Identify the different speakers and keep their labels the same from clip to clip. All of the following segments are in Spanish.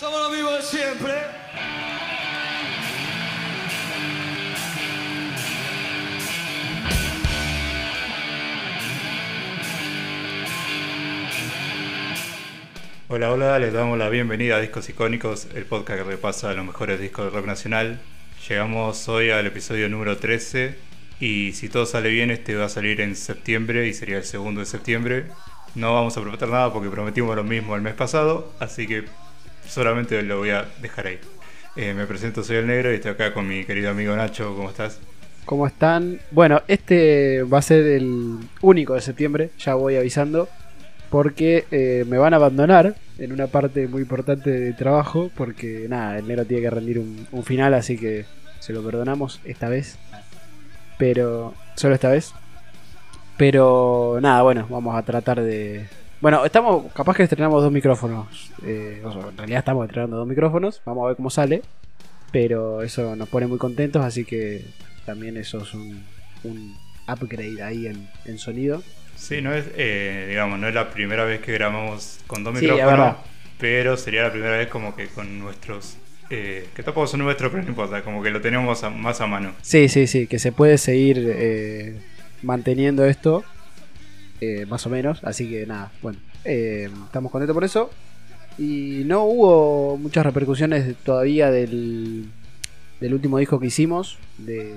Speaker 1: Somos los mismos de siempre.
Speaker 2: Hola, hola, les damos la bienvenida a Discos Icónicos, el podcast que repasa los mejores discos de rock nacional. Llegamos hoy al episodio número 13 y si todo sale bien este va a salir en septiembre y sería el segundo de septiembre. No vamos a prometer nada porque prometimos lo mismo el mes pasado, así que solamente lo voy a dejar ahí. Eh, me presento, soy el negro y estoy acá con mi querido amigo Nacho, ¿cómo estás?
Speaker 3: ¿Cómo están? Bueno, este va a ser el único de septiembre, ya voy avisando, porque eh, me van a abandonar en una parte muy importante de trabajo, porque nada, el negro tiene que rendir un, un final, así que se lo perdonamos esta vez. Pero, solo esta vez. Pero nada, bueno, vamos a tratar de... Bueno, estamos, capaz que estrenamos dos micrófonos. eh, o sea, en realidad estamos estrenando dos micrófonos, vamos a ver cómo sale. Pero eso nos pone muy contentos, así que también eso es un, un upgrade ahí en, en sonido.
Speaker 2: Sí, no es, eh, digamos, no es la primera vez que grabamos con dos
Speaker 3: Sí,
Speaker 2: micrófonos, pero sería la primera vez como que con nuestros, eh, que tampoco son nuestros, pero no importa, como que lo tenemos a- más a mano.
Speaker 3: Sí, sí, sí, que se puede seguir eh, manteniendo esto, eh, más o menos. Así que nada, bueno, eh, estamos contentos por eso. Y no hubo muchas repercusiones todavía del, del último disco que hicimos. De,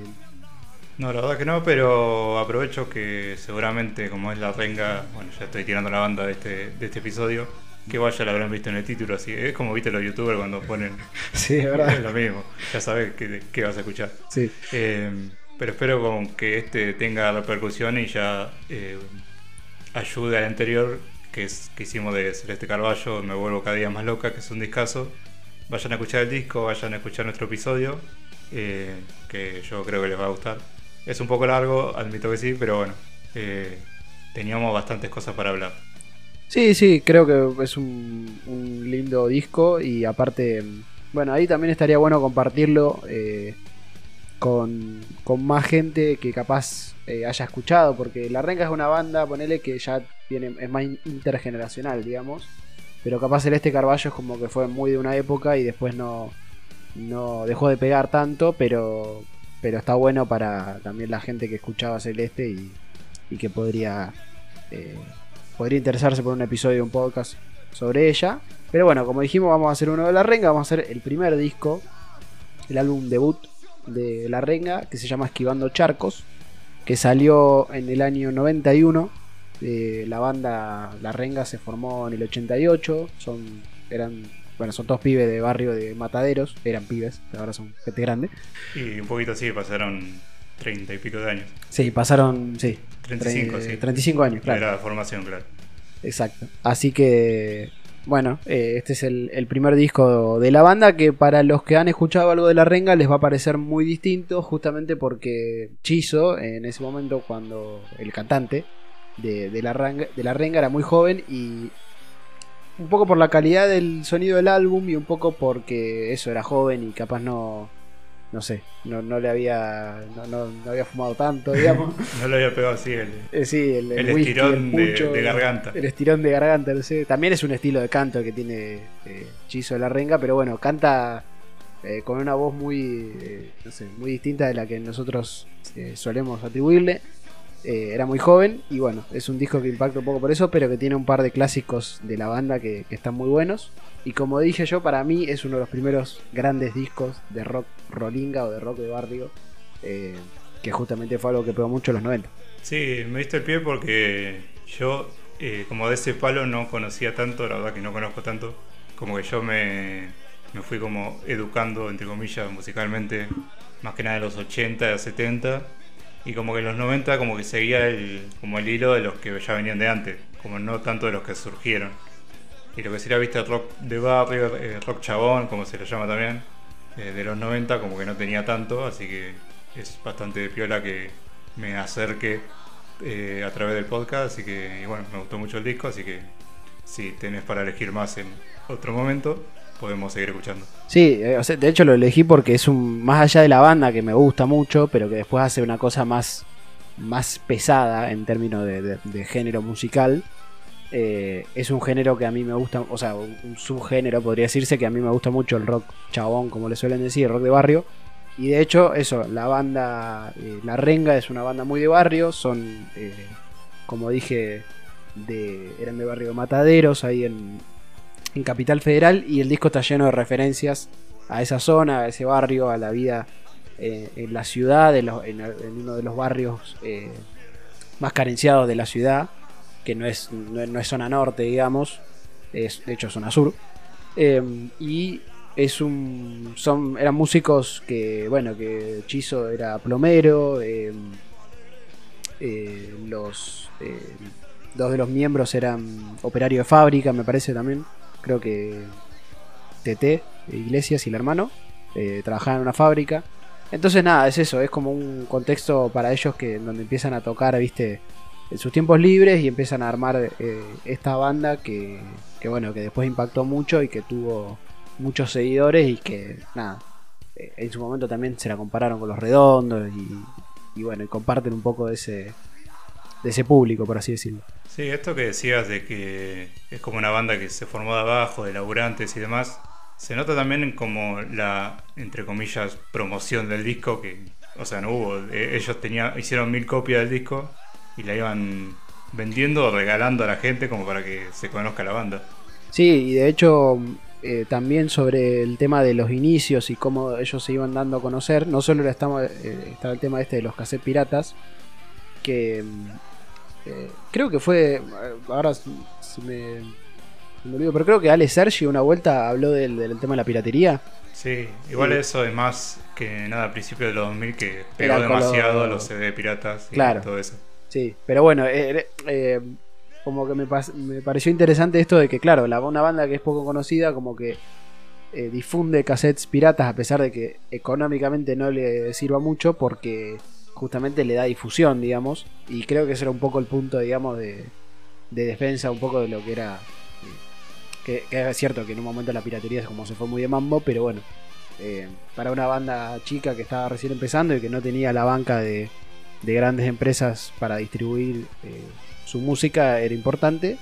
Speaker 2: No, la verdad que no, pero aprovecho que seguramente, como es la renga, bueno, ya estoy tirando la banda de este, de este episodio, que vaya la habrán visto en el título, así es como viste los youtubers cuando ponen
Speaker 3: sí, es
Speaker 2: es lo mismo, ya sabes qué vas a escuchar.
Speaker 3: Sí.
Speaker 2: Eh, pero espero con que este tenga repercusión y ya eh, ayude al anterior que, es, que hicimos de Celeste Carballo, Me Vuelvo Cada Día Más Loca, que es un discazo. Vayan a escuchar el disco, vayan a escuchar nuestro episodio, eh, que yo creo que les va a gustar. Es un poco largo, admito que sí, pero bueno, eh, teníamos bastantes cosas para hablar.
Speaker 3: Sí, sí, creo que es un, lindo disco y aparte, bueno, ahí también estaría bueno compartirlo eh, con, más gente que capaz eh, haya escuchado, porque La Renga es una banda, ponele que ya tiene, es más intergeneracional, digamos, pero capaz Celeste Carballo es como que fue muy de una época y después no, no dejó de pegar tanto, pero, pero está bueno para también la gente que escuchaba Celeste y, y que podría... eh, podría interesarse por un episodio un podcast sobre ella. Pero bueno, como dijimos, vamos a hacer uno de La Renga. Vamos a hacer el primer disco, el álbum debut de La Renga, que se llama Esquivando Charcos, que salió en el año 91. Eh, la banda La Renga se formó en el 88. Son, eran, bueno, son todos pibes de barrio de Mataderos. Eran pibes, ahora son gente grande.
Speaker 2: Y un poquito así, pasaron treinta y pico de años.
Speaker 3: Sí, pasaron, sí.
Speaker 2: 35,
Speaker 3: tre-
Speaker 2: sí.
Speaker 3: 35 años, claro.
Speaker 2: Era la formación, claro.
Speaker 3: Exacto. Así que, bueno, eh, este es el, primer disco de la banda que para los que han escuchado algo de La Renga les va a parecer muy distinto, justamente porque Chizo, en ese momento cuando el cantante de la Renga era muy joven y un poco por la calidad del sonido del álbum y un poco porque eso era joven y capaz no... No sé, no, no le había. No, no- no había fumado tanto, digamos.
Speaker 2: No lo había pegado así el,
Speaker 3: Eh, sí, el,
Speaker 2: El
Speaker 3: whisky,
Speaker 2: estirón de- garganta.
Speaker 3: El estirón de garganta, no sé. También es un estilo de canto que tiene eh, Chizo de la Renga, pero bueno, canta eh, con una voz muy, eh, no sé, muy distinta de la que nosotros solemos atribuirle. Era muy joven y bueno, es un disco que impacta un poco por eso, pero que tiene un par de clásicos de la banda que, que están muy buenos. Y como dije yo, para mí es uno de los primeros grandes discos de rock rolinga o de rock de barrio, eh, que justamente fue algo que pegó mucho en los 90.
Speaker 2: Sí, me diste el pie porque yo, eh, como de ese palo, no conocía tanto, la verdad que no conozco tanto. Como que yo me, me fui como educando, entre comillas, musicalmente, más que nada de los 80, de los 70. Y como que en los 90 como que seguía el, como el hilo de los que ya venían de antes, como no tanto de los que surgieron. Y lo que sería, viste, rock de barrio, eh, rock chabón, como se lo llama también, eh, de los 90 como que no tenía tanto, así que es bastante piola que me acerque eh, a través del podcast, así que y bueno, me gustó mucho el disco, así que si tenés para elegir más en otro momento, podemos seguir escuchando.
Speaker 3: Sí, de hecho lo elegí porque es un más allá de la banda que me gusta mucho, pero que después hace una cosa más más pesada en términos de, de- de género musical. Eh, es un género que a mí me gusta, o sea, un, subgénero podría decirse que a mí me gusta mucho el rock chabón, como le suelen decir, el rock de barrio. Y de hecho, eso, la banda eh, La Renga es una banda muy de barrio, son, eh, como dije, de, eran de barrio Mataderos, ahí en, en Capital Federal, y el disco está lleno de referencias a esa zona, a ese barrio, a la vida eh, en la ciudad, en, en- en uno de los barrios más carenciados de la ciudad, que no es, no, es- zona norte, digamos, es de hecho zona sur. Eh, y es un. Son, eran músicos que, bueno, que Chizo era plomero, eh, eh, los. eh, dos de los miembros eran operario de fábrica, me parece también. Creo que TT, Iglesias y el hermano, eh, trabajaban en una fábrica. Entonces nada, es eso, es como un contexto para ellos que donde empiezan a tocar, viste, en sus tiempos libres y empiezan a armar eh, esta banda que, que bueno, que después impactó mucho y que tuvo muchos seguidores y que nada, eh, en su momento también se la compararon con los redondos y, bueno, y comparten un poco de ese de ese público, por así decirlo.
Speaker 2: Sí, esto que decías de que es como una banda que se formó de abajo, de laburantes y demás, se nota también como la, entre comillas, promoción del disco, que, o sea, no hubo. Eh, Ellos tenían, hicieron mil copias del disco y la iban vendiendo o regalando a la gente como para que se conozca la banda.
Speaker 3: Sí, y de hecho eh, también sobre el tema de los inicios y cómo ellos se iban dando a conocer, no solo estaba, eh, estaba el tema este de los cassettes piratas, que mm, eh, creo que fue, ahora se me, se me olvidó, pero creo que Ale Sergi una vuelta habló del, del tema de la piratería.
Speaker 2: Sí, igual
Speaker 3: Sí.
Speaker 2: eso es más que nada a principios de los 2000 que pegó demasiado
Speaker 3: lo-
Speaker 2: los CD piratas y
Speaker 3: Claro.
Speaker 2: todo eso.
Speaker 3: Sí, pero bueno, eh, eh, como que me, me pareció interesante esto de que, claro, la, una banda que es poco conocida, como que eh, difunde cassettes piratas a pesar de que económicamente no le sirva mucho porque justamente le da difusión, digamos, y creo que ese era un poco el punto, digamos, de, de defensa un poco de lo que era... eh, que, que es cierto que en un momento la piratería es como se fue muy de mambo, pero bueno, eh, para una banda chica que estaba recién empezando y que no tenía la banca de, de grandes empresas para distribuir eh, su música era importante.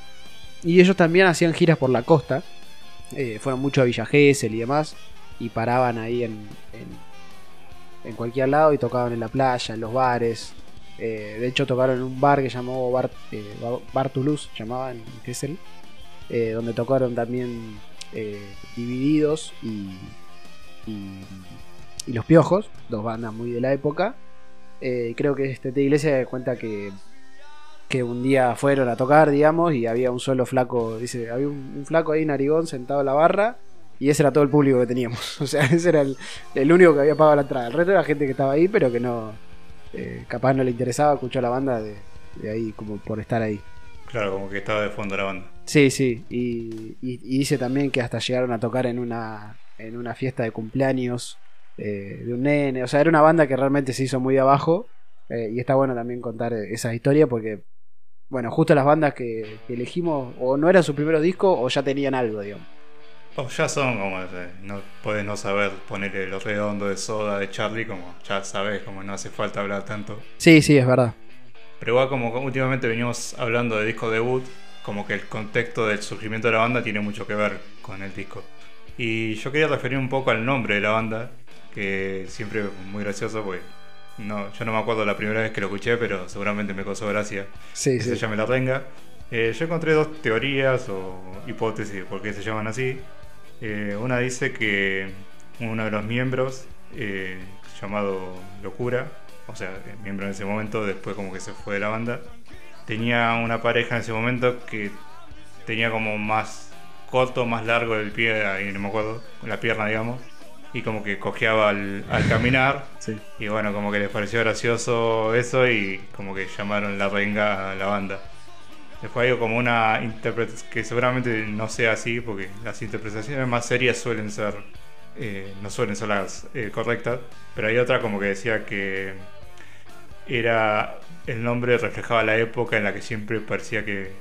Speaker 3: Y ellos también hacían giras por la costa. eh, fueron mucho a Villa Gesell y demás. Y paraban ahí en, en, cualquier lado y tocaban en la playa, en los bares. Eh, de hecho tocaron en un bar que llamó Bar, bar Toulouse, llamaba en Gesell. donde tocaron también Divididos y, y, y Los Piojos, dos bandas muy de la época. Eh, creo que este T Iglesia cuenta que, que un día fueron a tocar, digamos, y había un solo flaco, dice, había un, un flaco ahí narigón sentado en la barra, y ese era todo el público que teníamos. O sea, ese era el, el único que había pagado la entrada. El resto era gente que estaba ahí, pero que no, eh, capaz no le interesaba escuchar la banda de, de ahí, como por estar ahí.
Speaker 2: Claro, como que estaba de fondo la banda.
Speaker 3: Sí, sí, y, y- y dice también que hasta llegaron a tocar en una, en una fiesta de cumpleaños eh, de un nene, o sea, era una banda que realmente se hizo muy de abajo, eh, y está bueno también contar esa historia porque, bueno, justo las bandas que, que elegimos o no eran sus primeros discos o ya tenían algo, digamos.
Speaker 2: O ya son como, no puedes no saber ponerle lo redondo de soda de Charlie, como ya sabes, como no hace falta hablar tanto.
Speaker 3: Sí, sí, es verdad.
Speaker 2: Pero igual como últimamente venimos hablando de disco debut, como que el contexto del surgimiento de la banda tiene mucho que ver con el disco. Y yo quería referir un poco al nombre de la banda, que siempre es muy gracioso, porque no, yo no me acuerdo la primera vez que lo escuché, pero seguramente me causó gracia
Speaker 3: Sí,
Speaker 2: que
Speaker 3: sí.
Speaker 2: se llame La Renga. Eh, yo encontré dos teorías o hipótesis de por qué se llaman así. Eh, una dice que uno de los miembros, eh, llamado Locura, o sea, miembro en ese momento, después como que se fue de la banda, tenía una pareja en ese momento que tenía como más corto, más largo el pie, ahí no me acuerdo, la pierna digamos, y como que cojeaba al, al caminar.
Speaker 3: Sí.
Speaker 2: Y bueno, como que les pareció gracioso eso y como que llamaron la renga a la banda. Después hay como una interpretación que seguramente no sea así porque las interpretaciones más serias suelen ser, eh, no suelen ser las eh, correctas, pero hay otra como que decía que era el nombre reflejaba la época en la que siempre parecía que,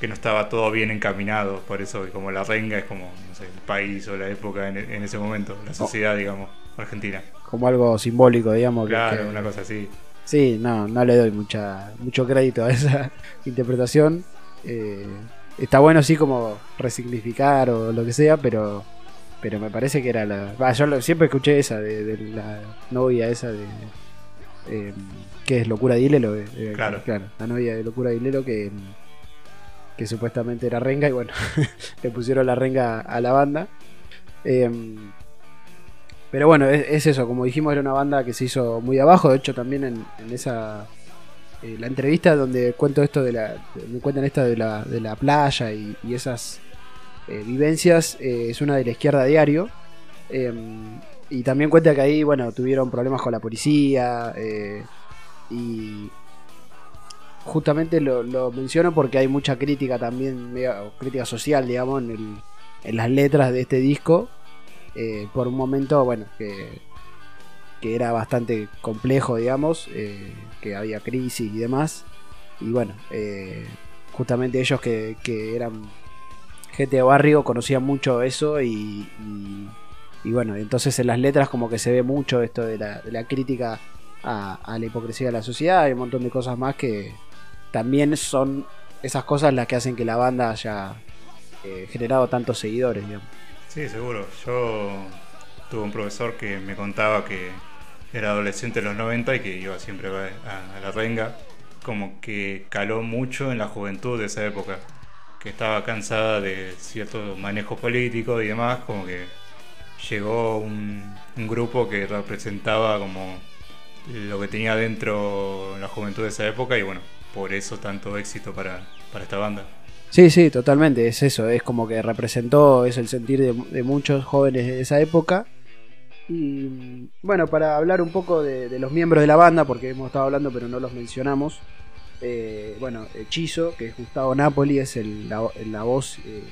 Speaker 2: que no estaba todo bien encaminado, por eso que como la renga es como, no sé, el país o la época en, en ese momento, la sociedad, digamos, argentina.
Speaker 3: Como algo simbólico, digamos.
Speaker 2: Claro,
Speaker 3: que-
Speaker 2: una cosa así.
Speaker 3: Sí, no, no le doy mucha, mucho crédito a esa interpretación. Eh, está bueno así como resignificar o lo que sea, pero pero me parece que era la... va, yo siempre escuché esa de, de la novia esa de... eh, que es Locura de Hilelo. eh, eh,
Speaker 2: Claro.
Speaker 3: La novia de Locura de Hilelo que, que supuestamente era renga y bueno, le pusieron la renga a la banda. Eh, pero bueno, es, es eso, como dijimos, era una banda que se hizo muy abajo. De hecho, también en, esa. eh, la entrevista donde cuento esto de la. Me cuentan esta de la, de la playa y, esas eh, vivencias, eh, es una de la izquierda diario. Eh, y también cuenta que ahí, bueno, tuvieron problemas con la policía. y justamente lo, menciono porque hay mucha crítica también, crítica social, digamos, en, el- en las letras de este disco. eh, por un momento, bueno, que, que era bastante complejo, digamos, eh, que había crisis y demás. Y bueno, eh, justamente ellos que, que eran gente de barrio conocían mucho eso y, y- bueno, entonces en las letras como que se ve mucho esto de la, de la crítica a, a la hipocresía de la sociedad y un montón de cosas más que también son esas cosas las que hacen que la banda haya eh, generado tantos seguidores, digamos.
Speaker 2: Sí, seguro. Yo tuve un profesor que me contaba que era adolescente en los 90 y que iba siempre a, la renga. Como que caló mucho en la juventud de esa época. Que estaba cansada de ciertos manejos políticos y demás. Como que llegó un, un grupo que representaba como lo que tenía dentro la juventud de esa época. Y bueno, por eso tanto éxito para, para esta banda.
Speaker 3: Sí, sí, totalmente, es eso, es como que representó, es el sentir de, muchos jóvenes de esa época. Y bueno, para hablar un poco de, los miembros de la banda, porque hemos estado hablando pero no los mencionamos. eh, bueno, Hechizo, que es Gustavo Napoli, es el- la, voz eh,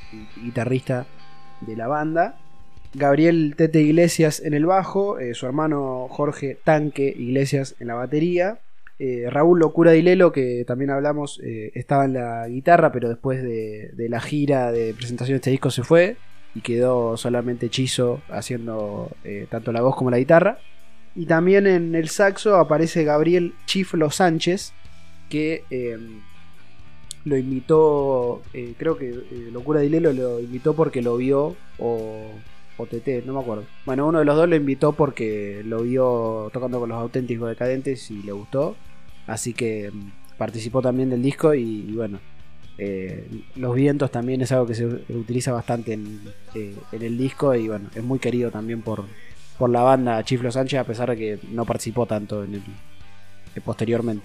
Speaker 3: guitarrista de la banda. Gabriel Tete Iglesias en el bajo, eh, su hermano Jorge Tanque Iglesias en la batería. Eh, Raúl Locura de Lelo, que también hablamos, eh, estaba en la guitarra, pero después de, la gira de presentación de este disco se fue y quedó solamente Hechizo haciendo eh, tanto la voz como la guitarra. Y también en el saxo aparece Gabriel Chiflo Sánchez, que eh, lo invitó, creo que Locura de Lelo lo invitó porque lo vio, o, o TT, no me acuerdo. Bueno, uno de los dos lo invitó porque lo vio tocando con los auténticos decadentes y le gustó. Así que mm, participó también del disco y, bueno, eh, los vientos también es algo que se utiliza bastante en, eh, en el disco y bueno, es muy querido también por, por la banda Chiflo Sánchez a pesar de que no participó tanto en el eh, posteriormente.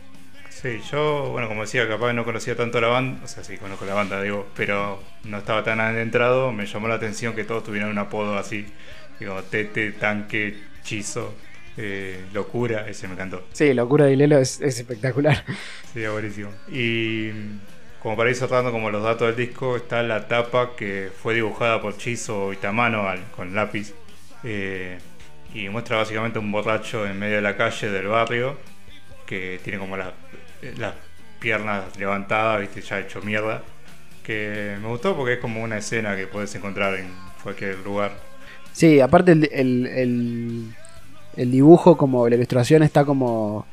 Speaker 2: Sí, yo, bueno, como decía, capaz no conocía tanto la banda, o sea, sí conozco la banda, digo, pero no estaba tan adentrado, me llamó la atención que todos tuvieran un apodo así, digo, Tete, Tanque, Chizo, eh, Locura, ese me encantó,
Speaker 3: Sí, Locura de Lelo es, es espectacular.
Speaker 2: sería buenísimo. Y como para ir cerrando como los datos del disco, está la tapa que fue dibujada por Chizo Itamano al- con lápiz, eh, y muestra básicamente un borracho en medio de la calle del barrio, que tiene como la- las piernas levantadas, viste, ya hecho mierda. Que me gustó porque es como una escena que puedes encontrar en cualquier lugar.
Speaker 3: Sí, aparte el, el, el- el dibujo, como la ilustración está como.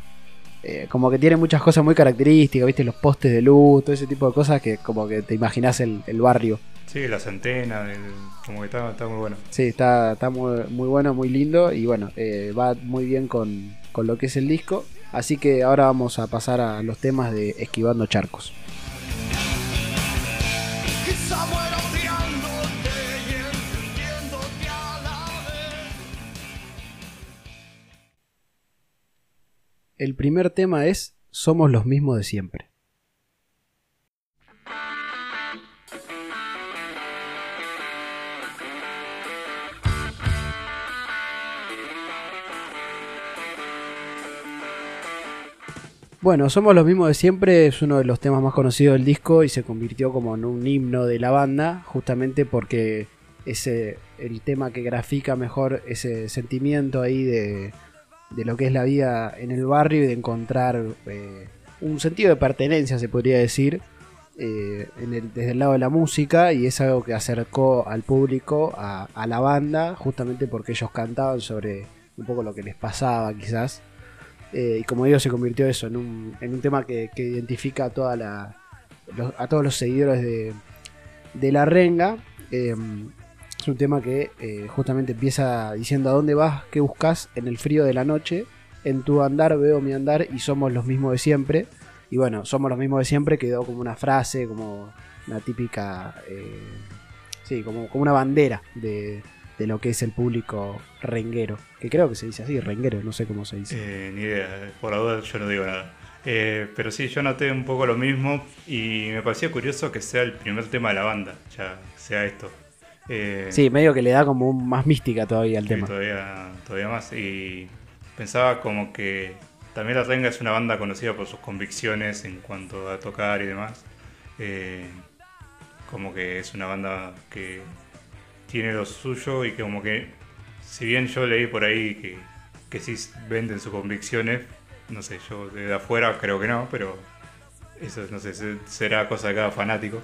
Speaker 3: eh, como que tiene muchas cosas muy características, viste, los postes de luz, todo ese tipo de cosas que como que te imaginas el, el barrio.
Speaker 2: Sí, las antenas, el- como que está, está muy bueno.
Speaker 3: Sí, está, está muy, muy bueno, muy lindo y bueno, eh, va muy bien con, con lo que es el disco. Así que ahora vamos a pasar a los temas de Esquivando Charcos. El primer tema es Somos los mismos de siempre. Bueno, Somos los mismos de siempre es uno de los temas más conocidos del disco y se convirtió como en un himno de la banda, justamente porque es el tema que grafica mejor ese sentimiento ahí de, de lo que es la vida en el barrio y de encontrar eh, un sentido de pertenencia, se podría decir, eh, en el- desde el lado de la música y es algo que acercó al público a, la banda, justamente porque ellos cantaban sobre un poco lo que les pasaba quizás. Eh, y como digo, se convirtió eso en un, tema que, que identifica a, toda la, los- a todos los seguidores de, de la renga. Eh, es un tema que eh, justamente empieza diciendo a dónde vas, qué buscas en el frío de la noche. En tu andar veo mi andar y somos los mismos de siempre. Y bueno, somos los mismos de siempre quedó como una frase, como una típica... eh, sí, como, como una bandera de, de lo que es el público renguero. Que creo que se dice así, renguero, no sé cómo se dice.
Speaker 2: Eh, ni idea, por la duda yo no digo nada. Eh, pero sí, yo noté un poco lo mismo y me parecía curioso que sea el primer tema de la banda, ya sea esto. Eh,
Speaker 3: Sí, medio que le da como un- más mística todavía al
Speaker 2: sí,
Speaker 3: tema.
Speaker 2: todavía, todavía más. Y pensaba como que también La Renga es una banda conocida por sus convicciones en cuanto a tocar y demás. Eh, como que es una banda que tiene lo suyo y que como que, si bien yo leí por ahí que, que sí venden sus convicciones, no sé, yo de afuera creo que no, pero eso no sé, se- será cosa de cada fanático.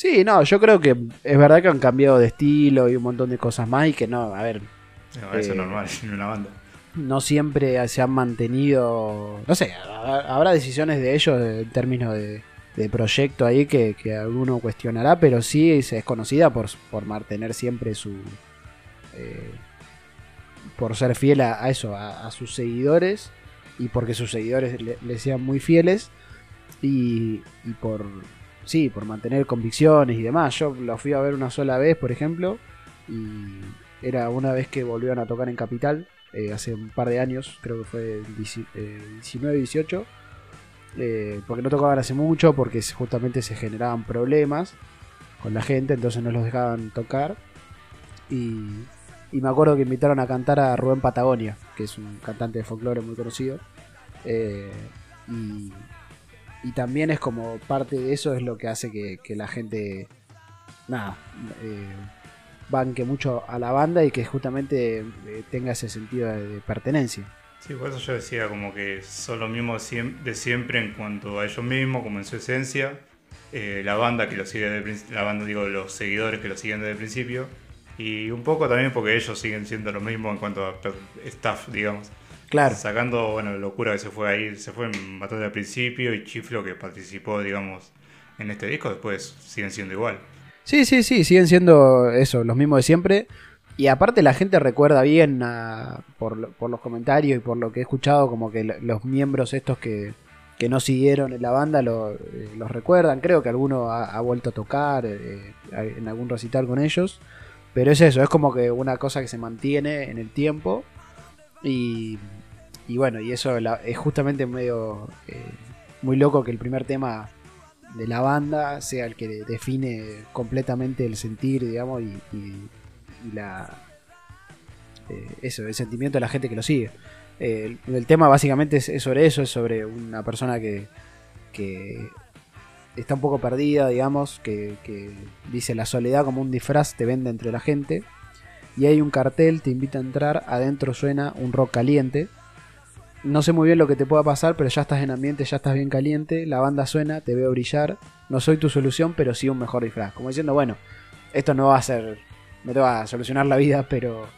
Speaker 3: Sí, no, yo creo que es verdad que han cambiado de estilo y un montón de cosas más y que no, a ver,
Speaker 2: No, eso
Speaker 3: Eh,
Speaker 2: es normal en una banda.
Speaker 3: no siempre se han mantenido, no sé, ha- habrá decisiones de ellos en términos de, de proyecto ahí que, que alguno cuestionará, pero sí es conocida por, por mantener siempre su... eh, por ser fiel a, a eso, a, a sus seguidores y porque sus seguidores le, le sean muy fieles y, y por... Sí, por mantener convicciones y demás. Yo lo fui a ver una sola vez, por ejemplo, y era una vez que volvieron a tocar en Capital, eh, hace un par de años, creo que fue el 19, 18, eh, porque no tocaban hace mucho, porque justamente se generaban problemas con la gente, entonces no los dejaban tocar. Y, me acuerdo que invitaron a cantar a Rubén Patagonia, que es un cantante de folclore muy conocido. Eh, y también es como parte de eso es lo que hace que, que la gente, nada, eh, banque mucho a la banda y que justamente eh, tenga ese sentido de, pertenencia.
Speaker 2: Sí, por eso yo decía como que son lo mismo de siem- de siempre en cuanto a ellos mismos, como en su esencia. Eh, la banda que lo sigue desde el princi- la banda digo los seguidores que lo siguen desde el principio. Y un poco también porque ellos siguen siendo lo mismo en cuanto a staff, digamos.
Speaker 3: Claro.
Speaker 2: Sacando, bueno, la locura que se fue ahí, se fue en bastante al principio y Chiflo que participó, digamos, en este disco, después siguen siendo igual.
Speaker 3: Sí, sí, sí, siguen siendo eso, los mismos de siempre. Y aparte la gente recuerda bien por, por los comentarios y por lo que he escuchado, como que lo- los miembros estos que, que no siguieron en la banda lo- eh, los recuerdan. Creo que alguno ha, ha vuelto a tocar eh, en algún recital con ellos. Pero es eso, es como que una cosa que se mantiene en el tiempo. Y, y bueno, y eso es justamente medio eh, muy loco que el primer tema de la banda sea el que define completamente el sentir, digamos, y, la eh, eso, el sentimiento de la gente que lo sigue. Eh, el, el tema básicamente es, es sobre eso, es sobre una persona que, que está un poco perdida, digamos, que, que dice la soledad como un disfraz te vende entre la gente. Y hay un cartel, te invita a entrar, adentro suena un rock caliente. No sé muy bien lo que te pueda pasar, pero ya estás en ambiente, ya estás bien caliente, la banda suena, te veo brillar. No soy tu solución, pero sí un mejor disfraz. Como diciendo, bueno, esto no va a ser, no te va a solucionar la vida, pero,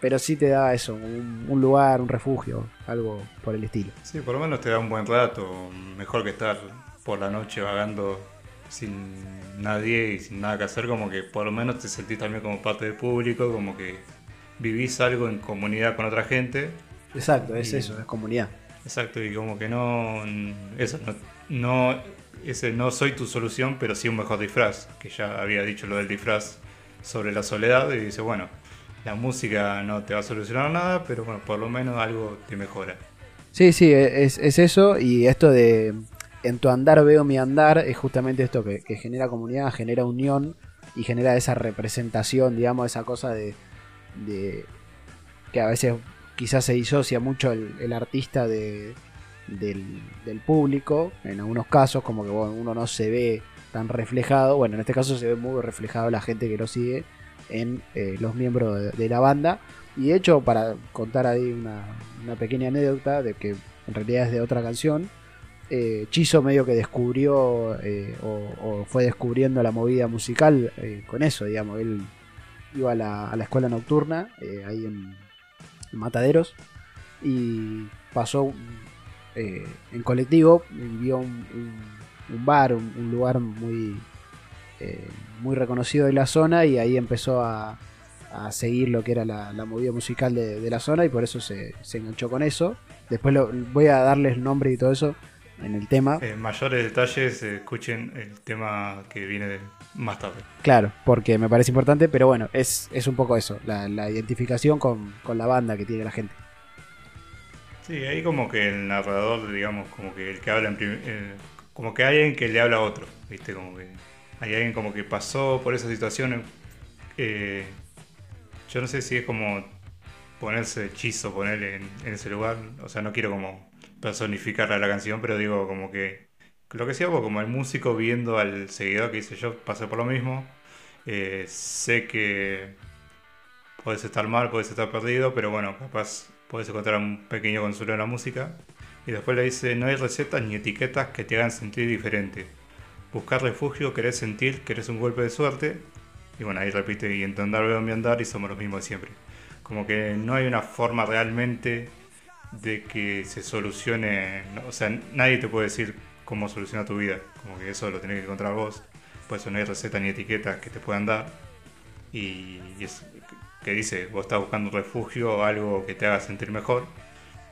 Speaker 3: pero sí te da eso, un, un lugar, un refugio, algo por el estilo.
Speaker 2: Sí, por lo menos te da un buen rato, mejor que estar por la noche vagando sin nadie y sin nada que hacer, como que por lo menos te sentís también como parte del público, como que vivís algo en comunidad con otra gente.
Speaker 3: Exacto, es
Speaker 2: Y-
Speaker 3: eso, es comunidad.
Speaker 2: Exacto, y como que no, eso, no, no, ese no soy tu solución, pero sí un mejor disfraz, que ya había dicho lo del disfraz sobre la soledad y dice, bueno, la música no te va a solucionar nada, pero bueno, por lo menos algo te mejora.
Speaker 3: Sí, sí, es, es eso. Y esto de en tu andar veo mi andar es justamente esto que, que genera comunidad, genera unión y genera esa representación, digamos, esa cosa de, de que a veces quizás se disocia mucho el, el artista de, del, público, en algunos casos, como que bueno, uno no se ve tan reflejado. Bueno, en este caso se ve muy reflejado la gente que lo sigue en eh, los miembros de, la banda. Y de hecho, para contar ahí una, pequeña anécdota de que en realidad es de otra canción, eh, Chizo medio que descubrió eh, o, fue descubriendo la movida musical eh, con eso, digamos. Él iba a la, a la escuela nocturna eh, ahí en Mataderos y pasó eh, en colectivo y vio un, un- un bar, un, lugar muy eh, muy reconocido de la zona y ahí empezó a, a seguir lo que era la, movida musical de, la zona y por eso se, se enganchó con eso. Después lo- voy a darles nombre y todo eso en el tema.
Speaker 2: En mayores detalles, eh, escuchen el tema que viene más tarde.
Speaker 3: Claro, porque me parece importante, pero bueno, es, es un poco eso, la, la identificación con, con la banda que tiene la gente.
Speaker 2: Sí, ahí como que el narrador, digamos, como que el que habla en eh, como que hay alguien que le habla a otro, ¿viste? Como que hay alguien como que pasó por esa situación. eh, yo no sé si es como ponerse hechizo, ponerle en, en ese lugar. O sea, no quiero como personificar a la canción, pero digo como que lo que sea, como el músico viendo al seguidor que dice yo pasé por lo mismo. eh, sé que puedes estar mal, puedes estar perdido, pero bueno, capaz puedes encontrar un pequeño consuelo en la música. Y después le dice, no hay recetas ni etiquetas que te hagan sentir diferente. Buscar refugio, querés sentir, querés un golpe de suerte. Y bueno, ahí repite, y entender veo mi andar y somos los mismos de siempre. Como que no hay una forma realmente de que se solucione, o sea, nadie te puede decir cómo solucionar tu vida. Como que eso lo tenés que encontrar vos. Por eso no hay recetas ni etiquetas que te puedan dar. Y, es que dice, vos estás buscando un refugio algo que te haga sentir mejor.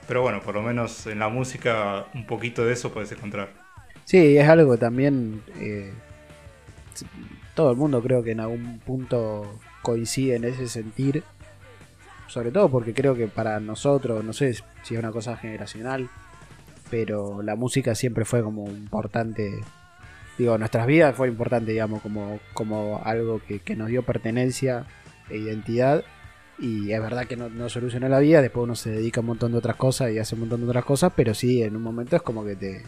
Speaker 2: Pero bueno, por lo menos en la música un poquito de eso puedes encontrar.
Speaker 3: Sí, es algo también eh, todo el mundo creo que en algún punto coincide en ese sentir. Sobre todo porque creo que para nosotros, no sé si es una cosa generacional, pero la música siempre fue como importante. Digo, nuestras vidas fue importante, digamos, como, como algo que, nos dio pertenencia e identidad. Y es verdad que no, no soluciona la vida, después uno se dedica a un montón de otras cosas y hace un montón de otras cosas, pero sí, en un momento es como que te,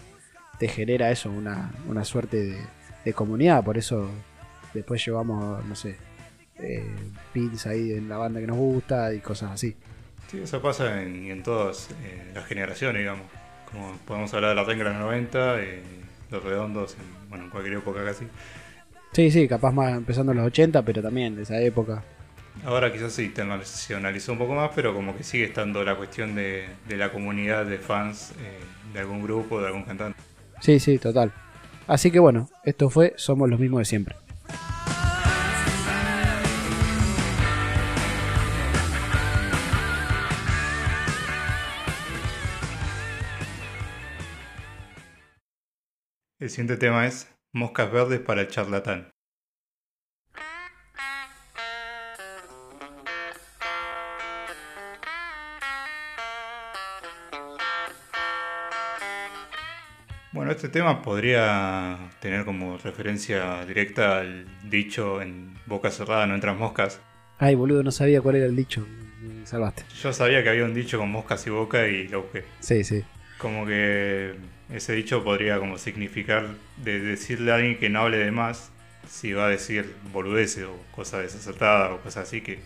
Speaker 3: te genera eso, una, una suerte de, comunidad. Por eso después llevamos, no sé, eh, pins ahí en la banda que nos gusta y cosas así.
Speaker 2: Sí, eso pasa en, todas las generaciones, digamos. Como podemos hablar de la renga de los 90, eh, los redondos, en, bueno, en cualquier época casi.
Speaker 3: Sí, sí, capaz más empezando en los 80, pero también de esa época.
Speaker 2: Ahora quizás sí, internacionalizó un poco más, pero como que sigue estando la cuestión de, de la comunidad de fans eh, de algún grupo, de algún cantante.
Speaker 3: Sí, sí, total. Así que bueno, esto fue Somos los mismos de siempre.
Speaker 2: El siguiente tema es Moscas Verdes para el Charlatán. Bueno, este tema podría tener como referencia directa al dicho en boca cerrada no entran moscas.
Speaker 3: Ay, boludo, no sabía cuál era el dicho. Me salvaste.
Speaker 2: Yo sabía que había un dicho con moscas y boca y lo busqué.
Speaker 3: Sí, sí.
Speaker 2: Como que ese dicho podría como significar de decirle a alguien que no hable de más si va a decir boludeces o cosas desacertadas o cosas así que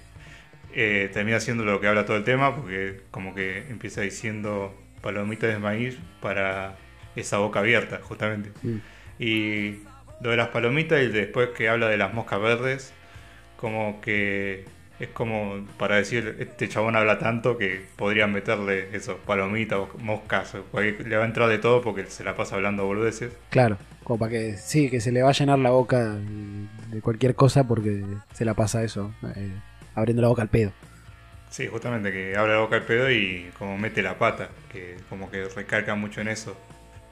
Speaker 2: eh, termina siendo lo que habla todo el tema porque como que empieza diciendo palomitas de maíz para esa boca abierta justamente. Y lo de las palomitas y después que habla de las moscas verdes, como que es como para decir, este chabón habla tanto que podrían meterle esos palomitas o moscas, le va a entrar de todo porque se la pasa hablando boludeces.
Speaker 3: Claro, como para que sí, que se le va a llenar la boca de cualquier cosa porque se la pasa eso, eh, abriendo la boca al pedo.
Speaker 2: Sí, justamente que abre la boca el pedo y como mete la pata, que como que recarga mucho en eso.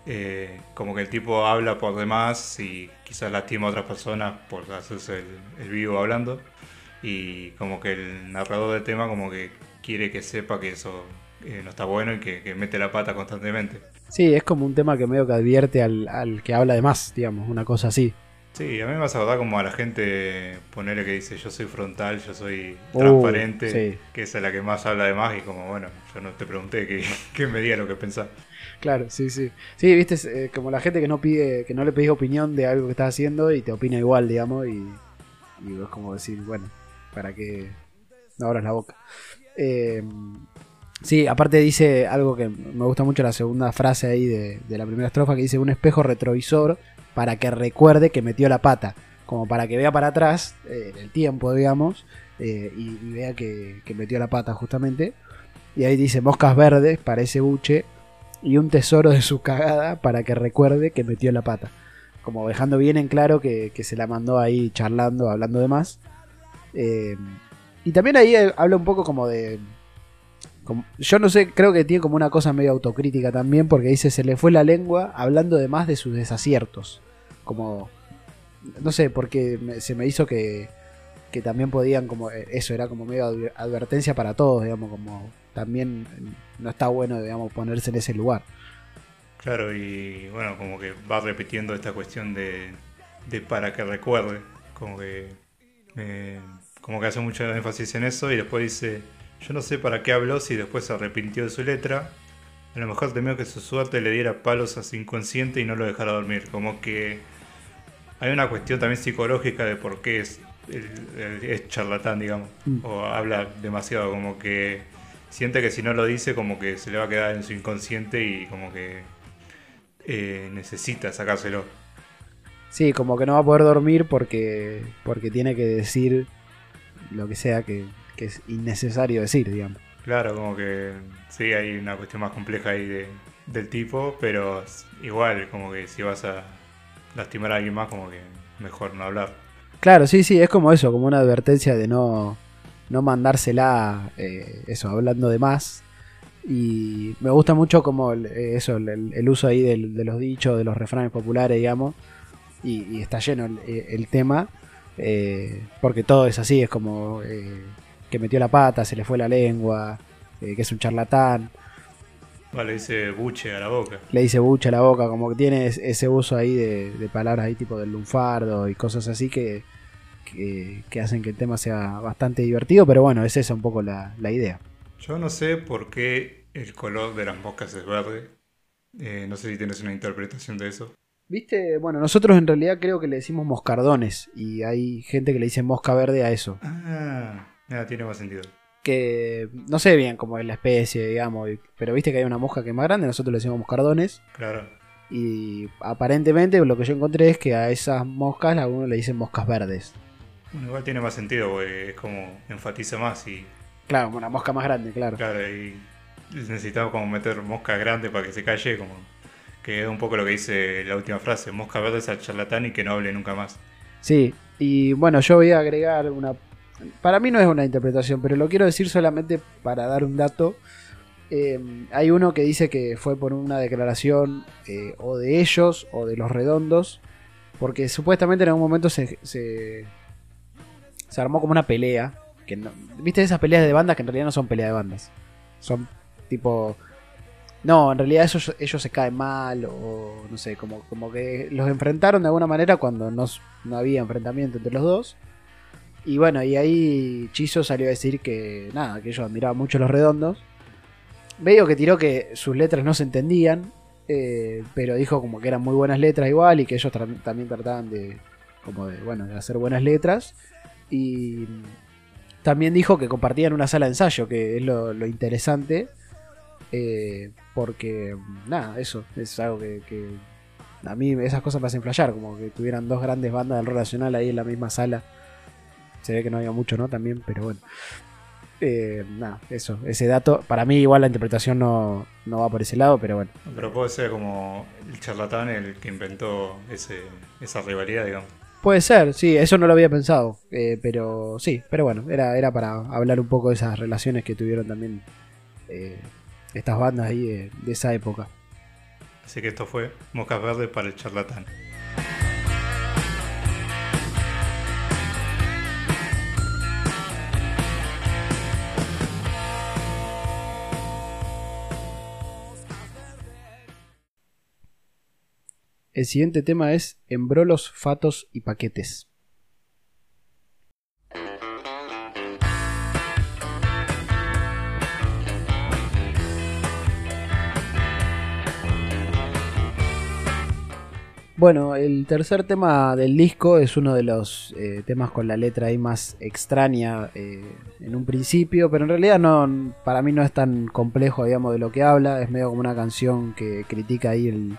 Speaker 2: Eh, como que el tipo habla por demás y quizás lastima a otras personas por hacerse el, el vivo hablando. Y como que el narrador del tema como que quiere que sepa que eso eh, no está bueno y que, que mete la pata constantemente.
Speaker 3: Sí, es como un tema que medio que advierte al, al que habla de más, digamos, una cosa así.
Speaker 2: Sí, a mí me vas a acordar como a la gente ponerle que dice yo soy frontal, yo soy
Speaker 3: Uh,
Speaker 2: transparente,
Speaker 3: sí.
Speaker 2: que esa es la que más habla de más y como bueno, yo no te pregunté que, que me diga lo que pensás.
Speaker 3: Claro, sí, sí. Sí, viste, eh, como la gente que no pide, que no le pedís opinión de algo que estás haciendo y te opina igual, digamos, y, y es como decir, bueno, para que no abras la boca. Eh, sí, aparte dice algo que me gusta mucho la segunda frase ahí de, la primera estrofa que dice un espejo retrovisor para que recuerde que metió la pata, como para que vea para atrás eh, el tiempo, digamos, eh, y, vea que, que metió la pata justamente. Y ahí dice moscas verdes para ese buche y un tesoro de su cagada para que recuerde que metió la pata. como dejando bien en claro que, que se la mandó ahí charlando, hablando de más. Eh, y también ahí eh, habla un poco como de... yo no sé, creo que tiene como una cosa medio autocrítica también, porque dice, se le fue la lengua hablando de más de sus desaciertos. Como... No sé, porque me- se me hizo que, que también podían como... eh, Eso era como medio adver- advertencia para todos, digamos, como... También eh, no está bueno, digamos, ponerse en ese lugar.
Speaker 2: Claro, y bueno, como que va repitiendo esta cuestión de, de para que recuerde. Como que, eh, como que hace mucho énfasis en eso y después dice, yo no sé para qué habló si después se arrepintió de su letra. A lo mejor temió que su suerte le diera palos a su inconsciente y no lo dejara dormir. Como que hay una cuestión también psicológica de por qué es, charlatán, digamos.
Speaker 3: Mm.
Speaker 2: O habla demasiado, como que siente que si no lo dice, como que se le va a quedar en su inconsciente y como que eh, necesita sacárselo.
Speaker 3: Sí, como que no va a poder dormir porque, porque tiene que decir lo que sea que, que es innecesario decir, digamos.
Speaker 2: Claro, como que sí, hay una cuestión más compleja ahí de- del tipo, pero igual, como que si vas a lastimar a alguien más, como que mejor no hablar.
Speaker 3: Claro, sí, sí, es como eso, como una advertencia de no, no mandársela, eh, eso, hablando de más. Y me gusta mucho como el- eh, eso, el, el- uso ahí del- de los dichos, de los refranes populares, digamos. Y, y está lleno el, el tema, eh, porque todo es así, es como eh, que metió la pata, se le fue la lengua, eh, que es un charlatán.
Speaker 2: Vale, dice buche a la boca.
Speaker 3: le dice bucha a la boca, como que tiene es- ese uso ahí de, de palabras ahí tipo del lunfardo y cosas así que, que, que hacen que el tema sea bastante divertido, pero bueno, es esa un poco la, la idea.
Speaker 2: Yo no sé por qué el color de las moscas es verde. Eh, no sé si tienes una interpretación de eso.
Speaker 3: Viste, bueno, nosotros en realidad creo que le decimos moscardones y hay gente que le dice mosca verde a eso,
Speaker 2: Ah, nada, tiene más sentido.
Speaker 3: que no sé bien cómo es la especie, digamos, pero viste que hay una mosca que es más grande, nosotros le decimos moscardones
Speaker 2: Claro.
Speaker 3: y aparentemente lo que yo encontré es que a esas moscas a uno le dicen moscas verdes.
Speaker 2: Bueno, igual tiene más sentido, porque es como enfatiza más y
Speaker 3: Claro, una mosca más grande, claro.
Speaker 2: Claro, y necesitamos como meter mosca grande para que se calle, como que es un poco lo que dice la última frase, mosca verde es al charlatán y que no hable nunca más.
Speaker 3: Sí, y bueno, yo voy a agregar una... Para mí no es una interpretación, pero lo quiero decir solamente para dar un dato. Eh, hay uno que dice que fue por una declaración eh, o de ellos o de los redondos, porque supuestamente en algún momento se, se, se armó como una pelea. Que no- ¿Viste esas peleas de bandas que en realidad no son peleas de bandas? Son tipo... No, en realidad ellos, se caen mal o no sé, como, como que los enfrentaron de alguna manera cuando no, no había enfrentamiento entre los dos. Y bueno, y ahí Chizo salió a decir que nada, que ellos admiraban mucho los redondos. Veo que tiró que sus letras no se entendían, eh, pero dijo como que eran muy buenas letras igual y que ellos también trataban de, como de, bueno, de hacer buenas letras. Y también dijo que compartían una sala de ensayo, que es lo interesante. Eh, porque, nada, eso es algo que, que a mí esas cosas me hacen flashear, como que tuvieran dos grandes bandas del rock nacional ahí en la misma sala. Se ve que no había mucho, ¿no? También, pero bueno. Eh, nada, eso, ese dato. Para mí igual la interpretación no, no va por ese lado, pero bueno.
Speaker 2: Pero puede ser como el charlatán el que inventó ese, esa rivalidad, digamos.
Speaker 3: Puede ser, sí, eso no lo había pensado. eh, pero sí, pero bueno, era, era para hablar un poco de esas relaciones que tuvieron también eh, estas bandas ahí de, de esa época.
Speaker 2: Así que esto fue Moscas Verdes para el charlatán.
Speaker 3: El siguiente tema es Embrolos, Fatos y Paquetes. Bueno, el tercer tema del disco es uno de los eh, temas con la letra ahí más extraña eh, en un principio, pero en realidad no, para mí no es tan complejo, digamos, de lo que habla. Es medio como una canción que critica ahí el,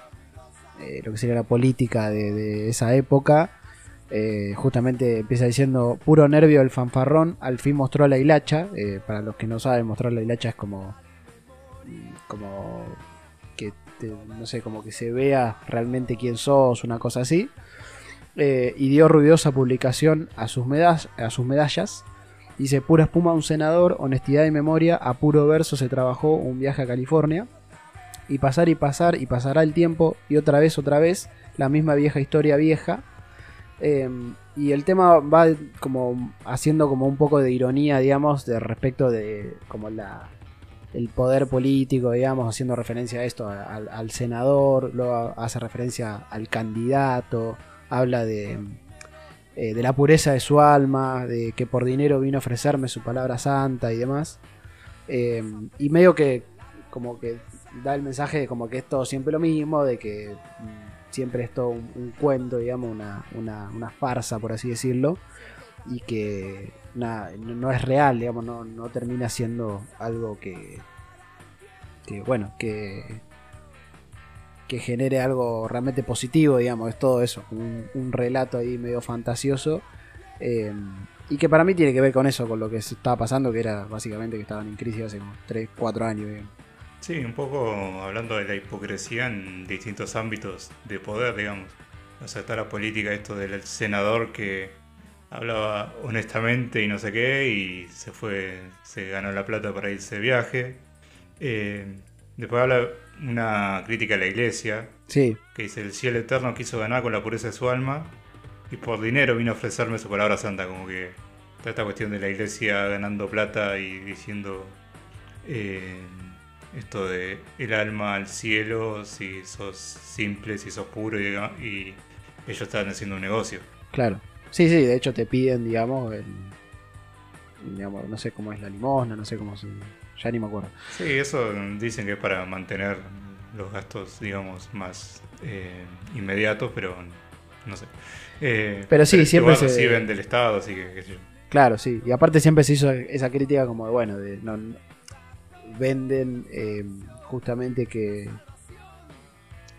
Speaker 3: eh, lo que sería la política de, esa época. Justamente empieza diciendo puro nervio el fanfarrón, al fin mostró la hilacha. Para los que no saben, mostrar la hilacha es como, como te- no sé, como que se vea realmente quién sos, una cosa así. Eh, y dio ruidosa publicación a sus, medallas, a sus medallas. Dice, pura espuma un senador, honestidad y memoria, a puro verso se trabajó un viaje a California. Y pasar y pasar y pasará el tiempo y otra vez, otra vez, la misma vieja historia vieja. Eh, y el tema va como haciendo como un poco de ironía, digamos, de respecto de como la el poder político, digamos, haciendo referencia a esto, al senador, luego hace referencia al candidato, habla de, eh, de la pureza de su alma, de que por dinero vino a ofrecerme su palabra santa y demás. Eh, y medio que como que da el mensaje de como que es todo siempre lo mismo, de que mm, siempre es todo un, un cuento, digamos, una, una, una farsa, por así decirlo, y que no, es real, digamos, no, no termina siendo algo que, que bueno, que, que genere algo realmente positivo, digamos, es todo eso, un, un relato ahí medio fantasioso. eh, y que para mí tiene que ver con eso, con lo que se estaba pasando, que era básicamente que estaban en crisis hace como 3, 4 años. digamos.
Speaker 2: Sí, un poco hablando de la hipocresía en distintos ámbitos de poder, digamos. O sea, está la política, esto del senador que hablaba honestamente y no sé qué, y se fue, se ganó la plata para irse de viaje. Eh, después habla una crítica a la iglesia,
Speaker 3: Sí,
Speaker 2: que dice, el cielo eterno quiso ganar con la pureza de su alma, y por dinero vino a ofrecerme su palabra santa, como que está esta cuestión de la iglesia ganando plata y diciendo eh, esto de el alma al cielo, si sos simple, si sos puro, y, y ellos están haciendo un negocio.
Speaker 3: claro. Sí, sí, de hecho te piden, digamos, el, digamos, no sé cómo es la limosna, no sé cómo se... Ya ni me acuerdo.
Speaker 2: Sí, eso dicen que es para mantener los gastos, digamos, más eh, inmediatos, pero no sé. Eh,
Speaker 3: Pero sí, siempre
Speaker 2: igual
Speaker 3: se-
Speaker 2: reciben del Estado, así que qué sé yo.
Speaker 3: Claro, sí. Y aparte siempre se hizo esa crítica como de, bueno, de no, venden eh, justamente que,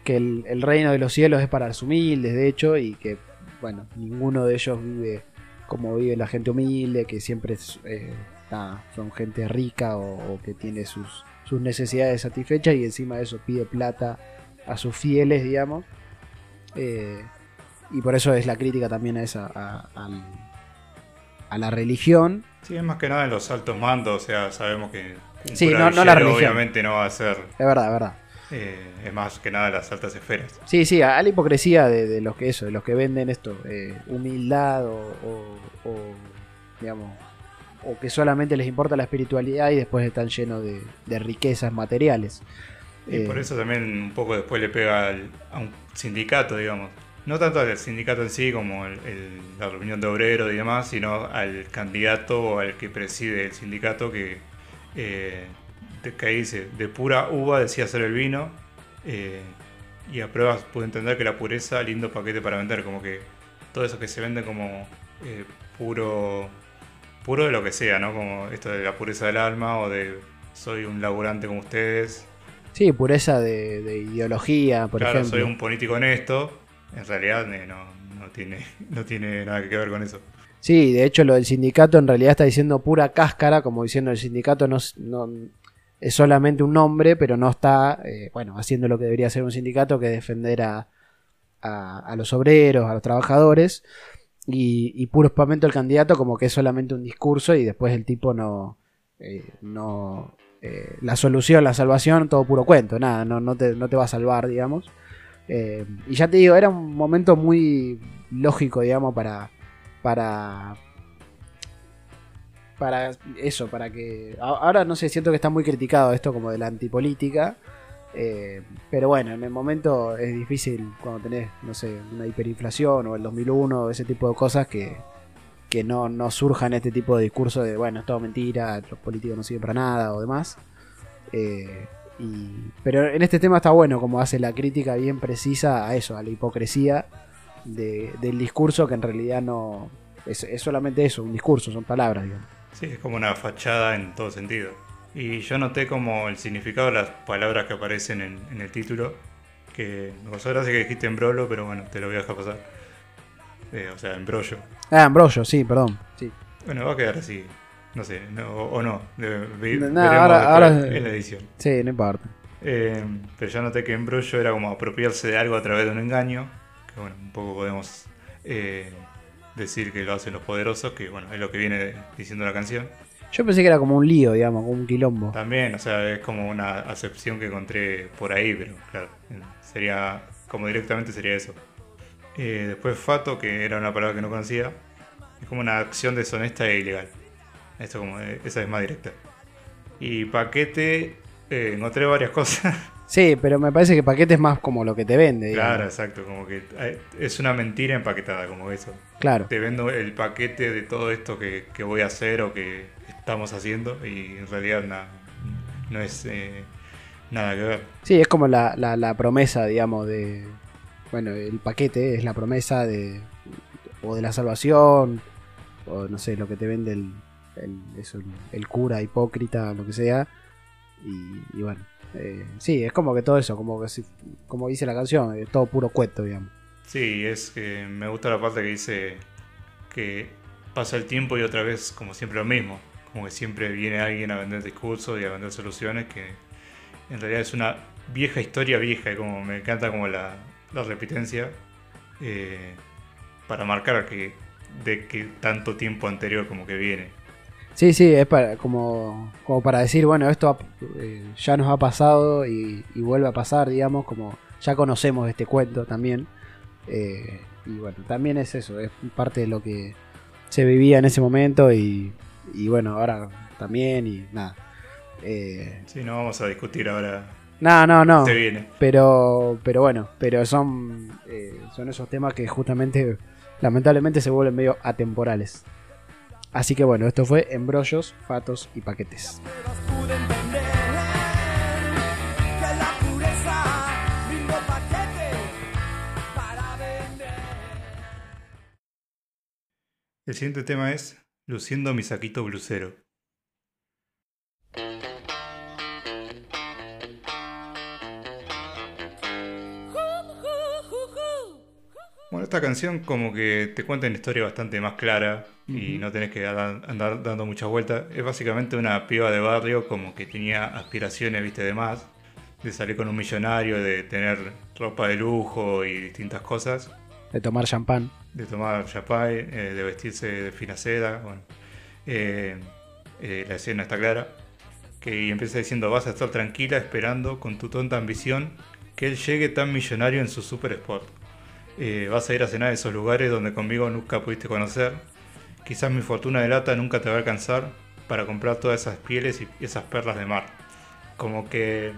Speaker 3: que el, el reino de los cielos es para los humildes, de hecho, y que, bueno, ninguno de ellos vive como vive la gente humilde, que siempre es, eh, son gente rica o, o que tiene sus, sus necesidades satisfechas y encima de eso pide plata a sus fieles, digamos. Eh, y por eso es la crítica también a esa, a- al- a la religión.
Speaker 2: Sí, es más que nada en los altos mandos, o sea, sabemos que un
Speaker 3: Sí, no- no la religión.
Speaker 2: obviamente no va a ser,
Speaker 3: Es verdad, es verdad.
Speaker 2: Eh, es más que nada las altas esferas.
Speaker 3: Sí, sí, a, la hipocresía de, de los que eso, de los que venden esto, eh, humildad o, o- o, digamos, o que solamente les importa la espiritualidad y después están llenos de, de riquezas materiales.
Speaker 2: Y
Speaker 3: Eh,
Speaker 2: por eso también un poco después le pega al- a un sindicato, digamos. No tanto al sindicato en sí como el- el- la reunión de obreros y demás, sino al candidato o al que preside el sindicato que, eh, de- que ahí dice, de pura uva decía hacer el vino eh, y a pruebas pude entender que la pureza, lindo paquete para vender, como que todo eso que se vende como eh, puro, puro de lo que sea, ¿no? Como esto de la pureza del alma o de soy un laburante como ustedes.
Speaker 3: Sí, pureza de, de ideología, por
Speaker 2: claro,
Speaker 3: ejemplo.
Speaker 2: soy un político honesto. En realidad eh, no, no, tiene, no tiene nada que ver con eso.
Speaker 3: Sí, de hecho lo del sindicato en realidad está diciendo pura cáscara, como diciendo el sindicato no- es solamente un nombre, pero no está, eh, bueno, haciendo lo que debería ser un sindicato, que es defender a, los obreros, a los trabajadores, y, puro espamento el candidato como que es solamente un discurso y después el tipo no, eh, no, eh, la solución, la salvación, todo puro cuento, nada, no, no, te, no te va a salvar, digamos. Y ya te digo, era un momento muy lógico, digamos, para, para para eso, para que ahora no sé, siento que está muy criticado esto como de la antipolítica, eh, pero bueno, en el momento es difícil cuando tenés, no sé, una hiperinflación o el 2001 o ese tipo de cosas que, que no, no surjan este tipo de discurso de, bueno, es todo mentira, los políticos no sirven para nada o demás. Eh, y- pero en este tema está bueno como hace la crítica bien precisa a eso, a la hipocresía de- del discurso que en realidad no es, es solamente eso, un discurso, son palabras, digamos.
Speaker 2: Sí, es como una fachada en todo sentido. Y yo noté como el significado de las palabras que aparecen en, en el título, que me causó gracia que dijiste embrolo, pero bueno, te lo voy a dejar pasar. Eh, o sea, embrollo.
Speaker 3: Ah, Ambrosio, sí, perdón. Sí.
Speaker 2: Bueno, va a quedar así. No sé, no, o, o no. de- ve-
Speaker 3: No, ahora- ahora-
Speaker 2: en la edición.
Speaker 3: Sí, no importa.
Speaker 2: Eh, pero ya noté que embrollo era como apropiarse de algo a través de un engaño. Que bueno, un poco podemos eh, decir que lo hacen los poderosos, que bueno, es lo que viene diciendo la canción.
Speaker 3: Yo pensé que era como un lío, digamos, como un quilombo.
Speaker 2: También, o sea, es como una acepción que encontré por ahí, pero claro, sería, como directamente sería eso. Eh, después Fato, que era una palabra que no conocía, es como una acción deshonesta e ilegal. Esto como, eh, esa es más directa. Y paquete, eh, encontré varias cosas.
Speaker 3: Sí, pero me parece que paquete es más como lo que te vende. digamos.
Speaker 2: claro, exacto, como que eh, es una mentira empaquetada, como eso.
Speaker 3: Claro.
Speaker 2: Te vendo el paquete de todo esto que, que voy a hacer o que estamos haciendo y en realidad na- no es eh, nada que ver.
Speaker 3: Sí, es como la, la, la promesa, digamos, de. Bueno, el paquete es la promesa de. O de la salvación, o no sé, lo que te vende el, el, eso, el, el cura hipócrita, lo que sea. Y, y bueno, eh, sí, es como que todo eso, como que como dice la canción, es todo puro cuento, digamos.
Speaker 2: Sí, es que me gusta la parte que dice que pasa el tiempo y otra vez como siempre lo mismo. Como que siempre viene alguien a vender discursos y a vender soluciones que en realidad es una vieja historia vieja y como me encanta como la, la repitencia eh, para marcar que de que tanto tiempo anterior como que viene.
Speaker 3: Sí, sí, es para, como, como para decir, bueno, esto ha- eh, ya nos ha pasado y, y vuelve a pasar, digamos, como ya conocemos este cuento también. Eh, y bueno, también es eso, es parte de lo que se vivía en ese momento y, y bueno, ahora también y nada. Eh,
Speaker 2: Sí, no vamos a discutir ahora.
Speaker 3: no, no, no.
Speaker 2: Se viene.
Speaker 3: Pero, pero bueno, pero son, eh, son esos temas que justamente, lamentablemente, se vuelven medio atemporales. Así que bueno, esto fue embrollos, fatos y paquetes.
Speaker 2: El siguiente tema es Luciendo mi saquito blusero. Bueno, esta canción como que te cuenta una historia bastante más clara y no tenés que dar- andar dando muchas vueltas. Es básicamente una piba de barrio como que tenía aspiraciones, viste, de más. De salir con un millonario, de tener ropa de lujo y distintas cosas.
Speaker 3: De tomar champán.
Speaker 2: de tomar chapay, eh, de vestirse de fina seda. Bueno, Eh, eh, la escena está clara. Que y empieza diciendo: Vas a estar tranquila esperando con tu tonta ambición que él llegue tan millonario en su super sport. Eh, vas a ir a cenar a esos lugares donde conmigo nunca pudiste conocer. Quizás mi fortuna de lata nunca te va a alcanzar para comprar todas esas pieles y esas perlas de mar. Como que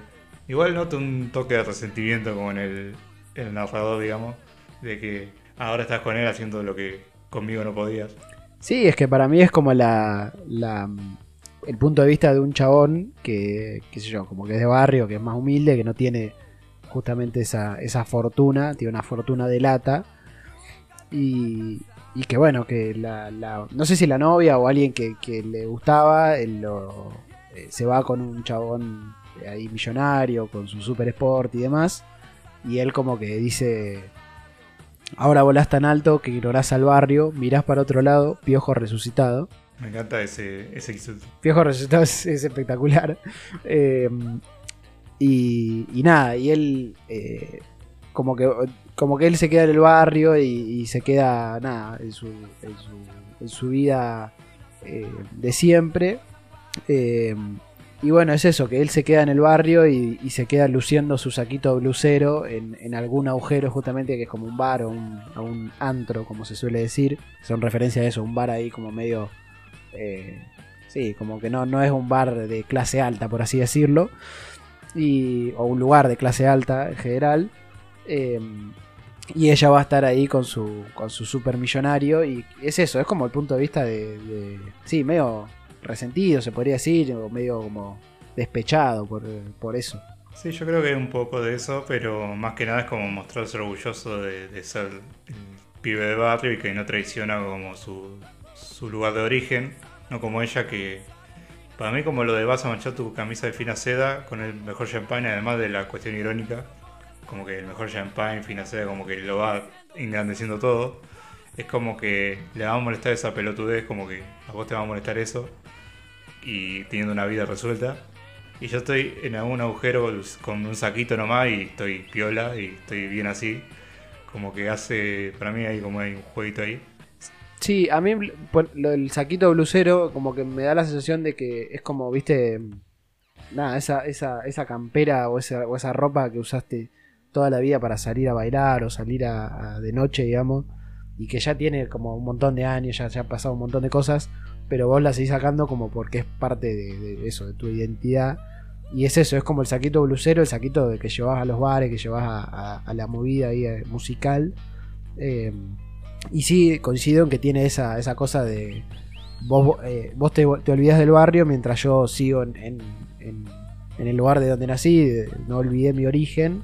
Speaker 2: igual noto un toque de resentimiento como en el, el narrador, digamos, de que ahora estás con él haciendo lo que conmigo no podías.
Speaker 3: Sí, es que para mí es como la, la- el punto de vista de un chabón que, qué sé yo, como que es de barrio, que es más humilde, que no tiene justamente esa, esa fortuna, tiene una fortuna de lata. Y, y que bueno, que la, la- no sé si la novia o alguien que, que le gustaba, él lo, eh, se va con un chabón ahí millonario, con su super sport y demás. Y él como que dice, ahora volás tan alto que ignorás al barrio, mirás para otro lado, piojo resucitado.
Speaker 2: Me encanta ese, ese insulto.
Speaker 3: Piojo resucitado es, es espectacular. Eh, y, y nada, y él eh, como que como que él se queda en el barrio y, se queda nada en su, en su, en su vida eh, de siempre. Eh, y bueno, es eso, que él se queda en el barrio y, y se queda luciendo su saquito blusero en, en algún agujero justamente que es como un bar o un, o un antro, como se suele decir. Son referencia a eso, un bar ahí como medio... eh, sí, como que no, no es un bar de clase alta, por así decirlo. Y, o un lugar de clase alta en general. Y ella va a estar ahí con su, con su super millonario. Y es eso, es como el punto de vista de, de- Sí, medio resentido, se podría decir, o medio como despechado por, por eso.
Speaker 2: Sí, yo creo que hay un poco de eso, pero más que nada es como mostrarse orgulloso de, de ser el pibe de barrio y que no traiciona como su, su lugar de origen, no como ella que para mí como lo de vas a manchar tu camisa de fina seda con el mejor champán, además de la cuestión irónica, como que el mejor champán, fina seda, como que lo va engrandeciendo todo, es como que le va a molestar esa pelotudez, como que a vos te va a molestar eso, y teniendo una vida resuelta. Y yo estoy en algún agujero con un saquito nomás y estoy piola y estoy bien así. Como que hace, para mí hay como hay un jueguito ahí.
Speaker 3: Sí, a mí por- lo del saquito blusero como que me da la sensación de que es como, viste, nada, esa, esa, esa campera o esa, o esa ropa que usaste toda la vida para salir a bailar o salir a, de noche, digamos, y que ya tiene como un montón de años, ya, ya ha pasado un montón de cosas, pero vos la seguís sacando como porque es parte de, eso, de tu identidad. Y es eso, es como el saquito blusero, el saquito de que llevas a los bares, que llevas a, la movida ahí eh, musical. Eh, y sí, coincido en que tiene esa, esa cosa de. Vos, eh, vos te, te del barrio mientras yo sigo en, en- el lugar de donde nací, no olvidé mi origen.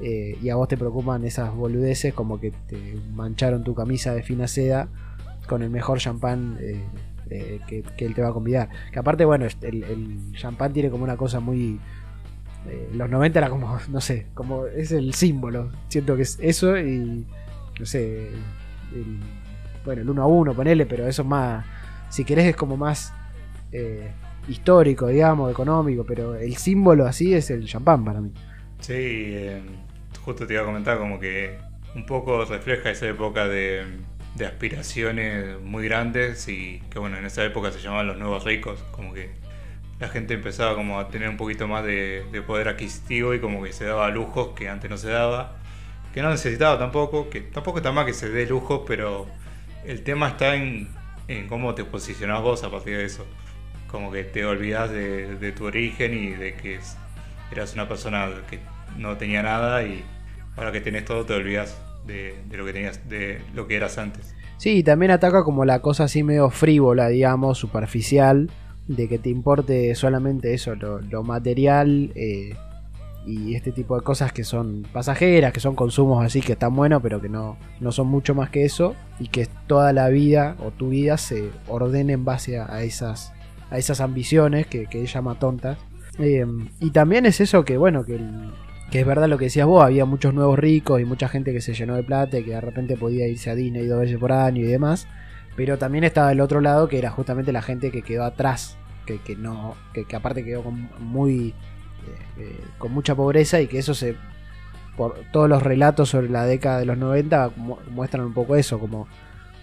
Speaker 3: Eh, y a vos te preocupan esas boludeces como que te mancharon tu camisa de fina seda con el mejor champán eh, eh, que, él te va a convidar. Que aparte, bueno, el, champán tiene como una cosa muy. eh, los 90 era como, no sé, como es el símbolo. Siento que es eso y. No sé. el- bueno, el 1 a 1, ponele, pero eso es más. Si querés, es como más. eh, histórico, digamos, económico, pero el símbolo así es el champán para mí.
Speaker 2: Sí, eh, justo te iba a comentar como que un poco refleja esa época de, aspiraciones muy grandes y que bueno, en esa época se llamaban los nuevos ricos, como que la gente empezaba como a tener un poquito más de, de poder adquisitivo y como que se daba lujos que antes no se daba, que no necesitaba tampoco, que tampoco está mal que se dé lujos, pero el tema está en, en cómo te posicionás vos a partir de eso. Como que te olvidas de, tu origen y de que eras una persona que no tenía nada y ahora que tenés todo te olvidas de, lo que tenías, de lo que eras antes.
Speaker 3: Sí, y también ataca como la cosa así medio frívola, digamos, superficial, de que te importe solamente eso, lo, material eh, y este tipo de cosas que son pasajeras, que son consumos así que están buenos, pero que no, no son mucho más que eso, y que toda la vida o tu vida se ordene en base a, a esas, a esas ambiciones que, que él llama tontas. Eh, y también es eso que, bueno, que, el- que es verdad lo que decías vos, había muchos nuevos ricos y mucha gente que se llenó de plata y que de repente podía irse a Disney dos veces por año y demás. Pero también estaba el otro lado que era justamente la gente que quedó atrás, que, que no, que, que aparte quedó con muy eh, eh, con mucha pobreza y que eso se por todos los relatos sobre la década de los 90 mu- muestran un poco eso, como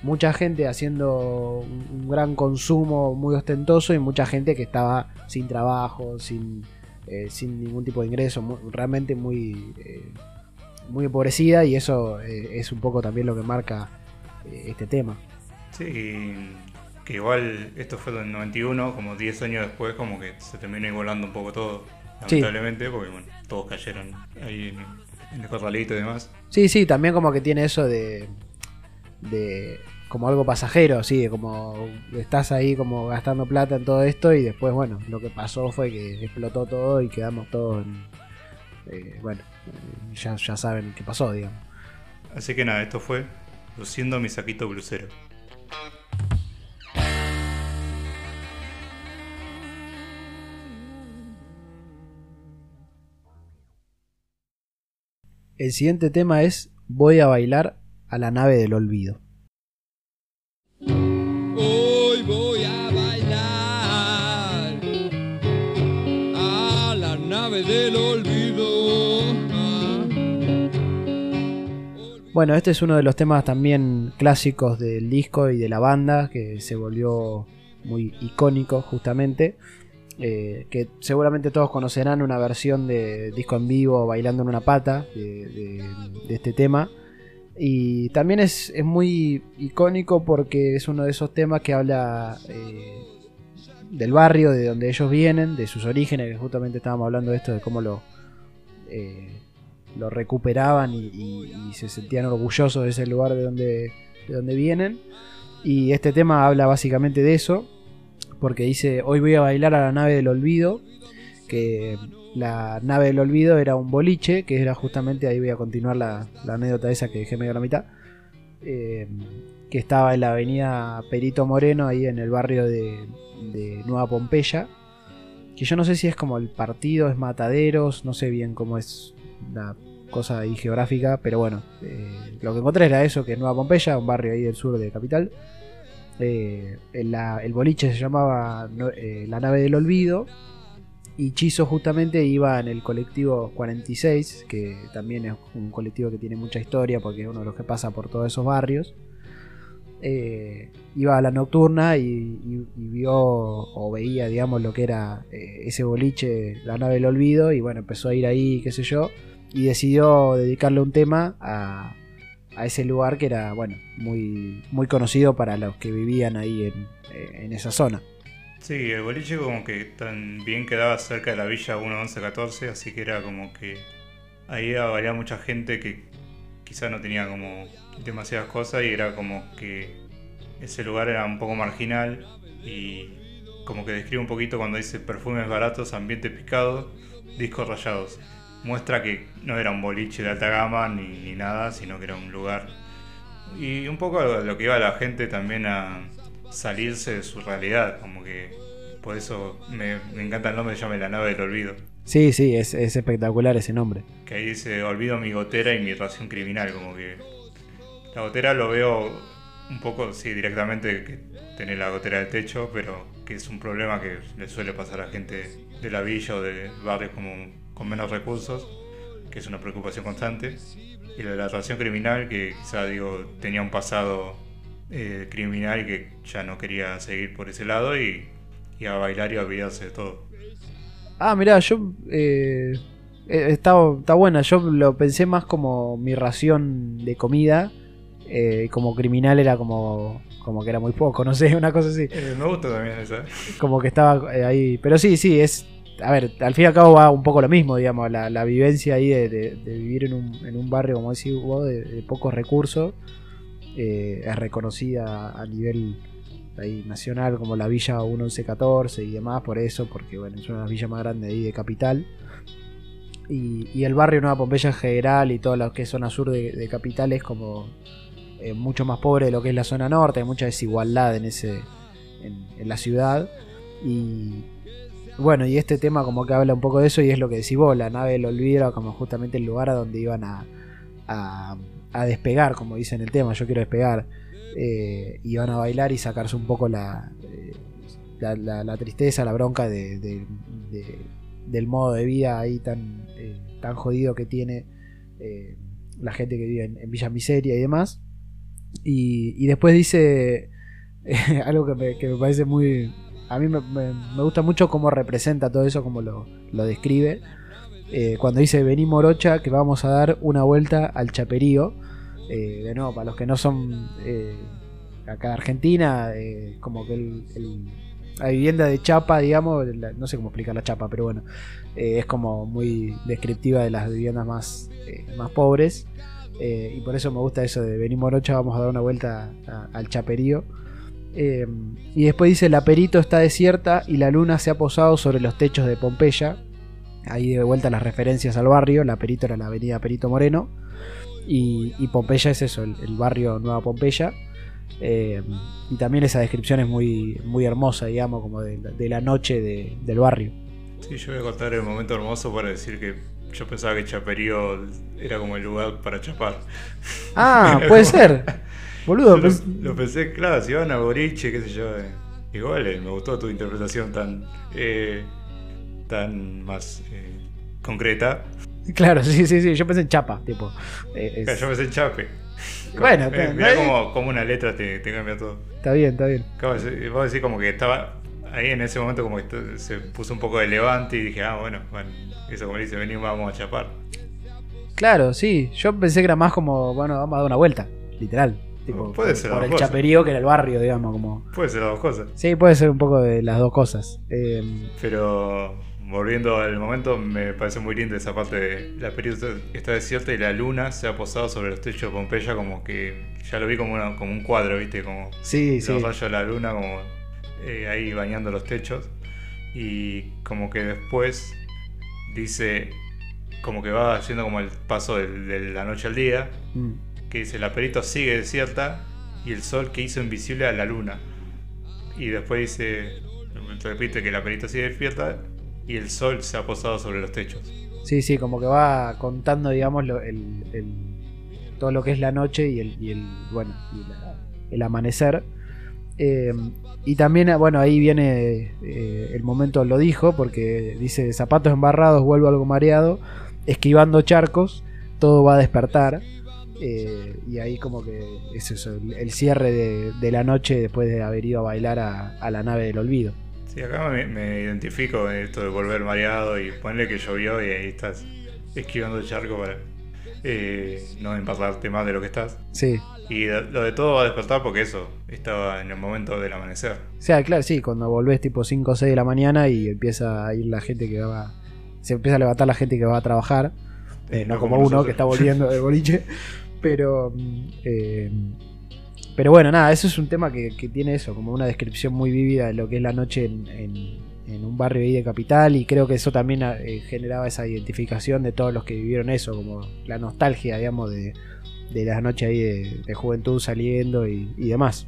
Speaker 3: mucha gente haciendo un gran consumo muy ostentoso y mucha gente que estaba sin trabajo, sin, eh, sin ningún tipo de ingreso, realmente muy, eh, muy empobrecida y eso eh, es un poco también lo que marca este tema.
Speaker 2: Sí, que igual esto fue en el 91, como 10 años después, como que se terminó igualando un poco todo,
Speaker 3: Sí.
Speaker 2: lamentablemente, porque bueno, todos cayeron ahí en, en el corralito y demás.
Speaker 3: Sí, sí, también como que tiene eso de. de. Como algo pasajero, sí, de como estás ahí como gastando plata en todo esto y después, bueno, lo que pasó fue que explotó todo y quedamos todos en. eh, bueno, ya, ya saben qué pasó, digamos.
Speaker 2: Así que nada, esto fue luciendo mi saquito blusero.
Speaker 3: El siguiente tema es Voy a bailar a la nave del olvido. Bueno, este es uno de los temas también clásicos del disco y de la banda, que se volvió muy icónico justamente. eh, que seguramente todos conocerán una versión de disco en vivo bailando en una pata de, este tema. Y también es, es muy icónico porque es uno de esos temas que habla eh, del barrio, de donde ellos vienen, de sus orígenes, que justamente estábamos hablando de esto, de cómo lo, eh, lo recuperaban y, y- se sentían orgullosos de ese lugar de donde, de donde vienen. Y este tema habla básicamente de eso, porque dice, hoy voy a bailar a la nave del olvido, que la nave del olvido era un boliche, que era justamente, ahí voy a continuar la, la anécdota esa que dejé medio a la mitad, eh, que estaba en la avenida Perito Moreno, ahí en el barrio de, de Nueva Pompeya, que yo no sé si es como el partido, es Mataderos, no sé bien cómo es la cosa ahí geográfica, pero bueno, eh, lo que encontré era eso, que es Nueva Pompeya, un barrio ahí del sur de Capital. Eh, la- el boliche se llamaba eh, La Nave del Olvido Y Chizo justamente iba en el colectivo 46, que también es un colectivo que tiene mucha historia porque es uno de los que pasa por todos esos barrios. Iba a la nocturna y, y- vio o veía, digamos, lo que era ese boliche, la nave del olvido, y bueno, empezó a ir ahí, qué sé yo, y decidió dedicarle un tema a, a ese lugar que era, bueno, muy, muy conocido para los que vivían ahí en, eh, en esa zona.
Speaker 2: Sí, el boliche como que también quedaba cerca de la villa 11114, así que era como que ahí había mucha gente que quizá no tenía como demasiadas cosas y era como que ese lugar era un poco marginal y como que describe un poquito cuando dice perfumes baratos, ambiente picado, discos rayados. Muestra que no era un boliche de alta gama ni, ni nada, sino que era un lugar. Y un poco a lo que iba la gente también a salirse de su realidad, como que por eso me, me encanta el nombre, se llama La nave del olvido.
Speaker 3: Sí, sí, es, es espectacular ese nombre.
Speaker 2: Que ahí dice olvido mi gotera y mi ración criminal, como que la gotera lo veo un poco, sí, directamente que tener la gotera del techo, pero que es un problema que le suele pasar a gente de la villa o de barrios como con menos recursos, que es una preocupación constante. Y la ración criminal, que quizá digo, tenía un pasado eh, criminal y que ya no quería seguir por ese lado y, y a bailar y a olvidarse de todo.
Speaker 3: Ah, mirá, yo. eh, eh, está, está buena. Yo lo pensé más como mi ración de comida. eh, como criminal era como. Como que era muy poco, no sé, una cosa así.
Speaker 2: Eh, me gusta también esa.
Speaker 3: Como que estaba ahí. Pero sí, sí, es. A ver, al fin y al cabo va un poco lo mismo, digamos. La, la vivencia ahí de, vivir en un, en un barrio, como decís vos, de, pocos recursos. eh, es reconocida a nivel ahí nacional como la Villa 1114 y demás, por eso, porque bueno, es una de las villas más grandes ahí de capital. Y, el barrio Nueva Pompeya en general y todo lo que es zona sur de, capital es como eh, mucho más pobre de lo que es la zona norte, hay mucha desigualdad en ese en la ciudad. Y bueno, y este tema como que habla un poco de eso y es lo que decís vos, la nave del olvido como justamente el lugar a donde iban a, a, despegar, como dice en el tema, yo quiero despegar. Eh, iban a bailar y sacarse un poco la, eh, la, tristeza, la bronca de, de- de- del modo de vida ahí tan, eh, tan jodido que tiene eh, la gente que vive en, en Villa Miseria y demás. Y, y después dice algo que me, que me parece muy... A mí me, me- gusta mucho cómo representa todo eso, cómo lo, describe. Eh, cuando dice vení morocha que vamos a dar una vuelta al chaperío. Eh, de nuevo, para los que no son eh, acá de Argentina, eh, como que el- la vivienda de chapa, digamos, no sé cómo explicar la chapa, pero bueno, es como muy descriptiva de las viviendas más, más pobres. Y por eso me gusta eso de venir morocha, vamos a dar una vuelta al chaperío. Eh, y después dice, la Perito está desierta y la luna se ha posado sobre los techos de Pompeya. Ahí de vuelta las referencias al barrio, la Perito era la avenida Perito Moreno. Y, y Pompeya es eso, el, el barrio Nueva Pompeya. Eh, y también esa descripción es muy, muy hermosa, digamos, como de, la- de la noche de- del barrio.
Speaker 2: Sí, yo voy a contar el momento hermoso para decir que yo pensaba que Chaperío era como el lugar para chapar.
Speaker 3: Ah, puede
Speaker 2: como-
Speaker 3: ser. Boludo, pues-
Speaker 2: lo, pensé, claro, si iban a boliche, qué sé yo. eh, igual eh, me gustó tu interpretación tan, eh, tan más eh, concreta.
Speaker 3: claro, sí, sí, sí. Yo pensé en chapa, tipo. eh, es-
Speaker 2: Claro, Yo pensé en Chape.
Speaker 3: Bueno,
Speaker 2: Eh, mirá como, como una letra te, te cambia todo.
Speaker 3: Está bien, está bien.
Speaker 2: Claro, vos decís como que estaba ahí en ese momento como que se puso un poco de levante y dije, ah, bueno, bueno, eso como dice, venimos, vamos a chapar.
Speaker 3: Claro, sí. Yo pensé que era más como, bueno, vamos a dar una vuelta, literal. Tipo,
Speaker 2: Puede ser
Speaker 3: por
Speaker 2: las
Speaker 3: el
Speaker 2: dos cosas.
Speaker 3: chaperío que era el barrio, digamos, como.
Speaker 2: Puede ser las dos cosas.
Speaker 3: Sí, puede ser un poco de las dos cosas. Eh,
Speaker 2: Pero volviendo al momento, me parece muy linda esa parte de la periodo está desierta y la luna se ha posado sobre los techos de Pompeya como que ya lo vi como, una- como un cuadro, ¿viste? Como
Speaker 3: sí, sí.
Speaker 2: los rayos de la luna como eh, ahí bañando los techos y como que después dice como que va haciendo como el paso de la noche al día
Speaker 3: Mm.
Speaker 2: Que dice la perito sigue desierta y el sol que hizo invisible a la luna. Y después dice, repite que la perito sigue despierta y el sol se ha posado sobre los techos.
Speaker 3: Sí, sí, como que va contando, digamos, lo- el, el- todo lo que es la noche y el, y el bueno, y el amanecer. Eh, y también, bueno, ahí viene eh, el momento, lo dijo, porque dice, zapatos embarrados, vuelvo algo mareado, esquivando charcos, todo va a despertar. Eh, y ahí como que es eso, el, el cierre de, de la noche después de haber ido a bailar a, a la nave del olvido.
Speaker 2: Sí, acá me, me identifico en esto de volver mareado y ponerle que llovió y ahí estás esquivando el charco para eh, no empatarte más de lo que estás.
Speaker 3: Sí.
Speaker 2: Y de- lo de todo va a despertar porque eso, estaba en el momento del amanecer.
Speaker 3: O sea, claro, sí, cuando volvés tipo 5 o 6 de la mañana y empieza a ir la gente que va. Se empieza a levantar la gente que va a trabajar. eh, no
Speaker 2: no
Speaker 3: como,
Speaker 2: como
Speaker 3: uno que está volviendo del boliche. Pero. mm, eh, pero bueno, nada, eso es un tema que, tiene eso, como una descripción muy vívida de lo que es la noche en, un barrio ahí de capital. Y creo que eso también eh, generaba esa identificación de todos los que vivieron eso, como la nostalgia, digamos, de, de la noche ahí de, juventud saliendo y, demás.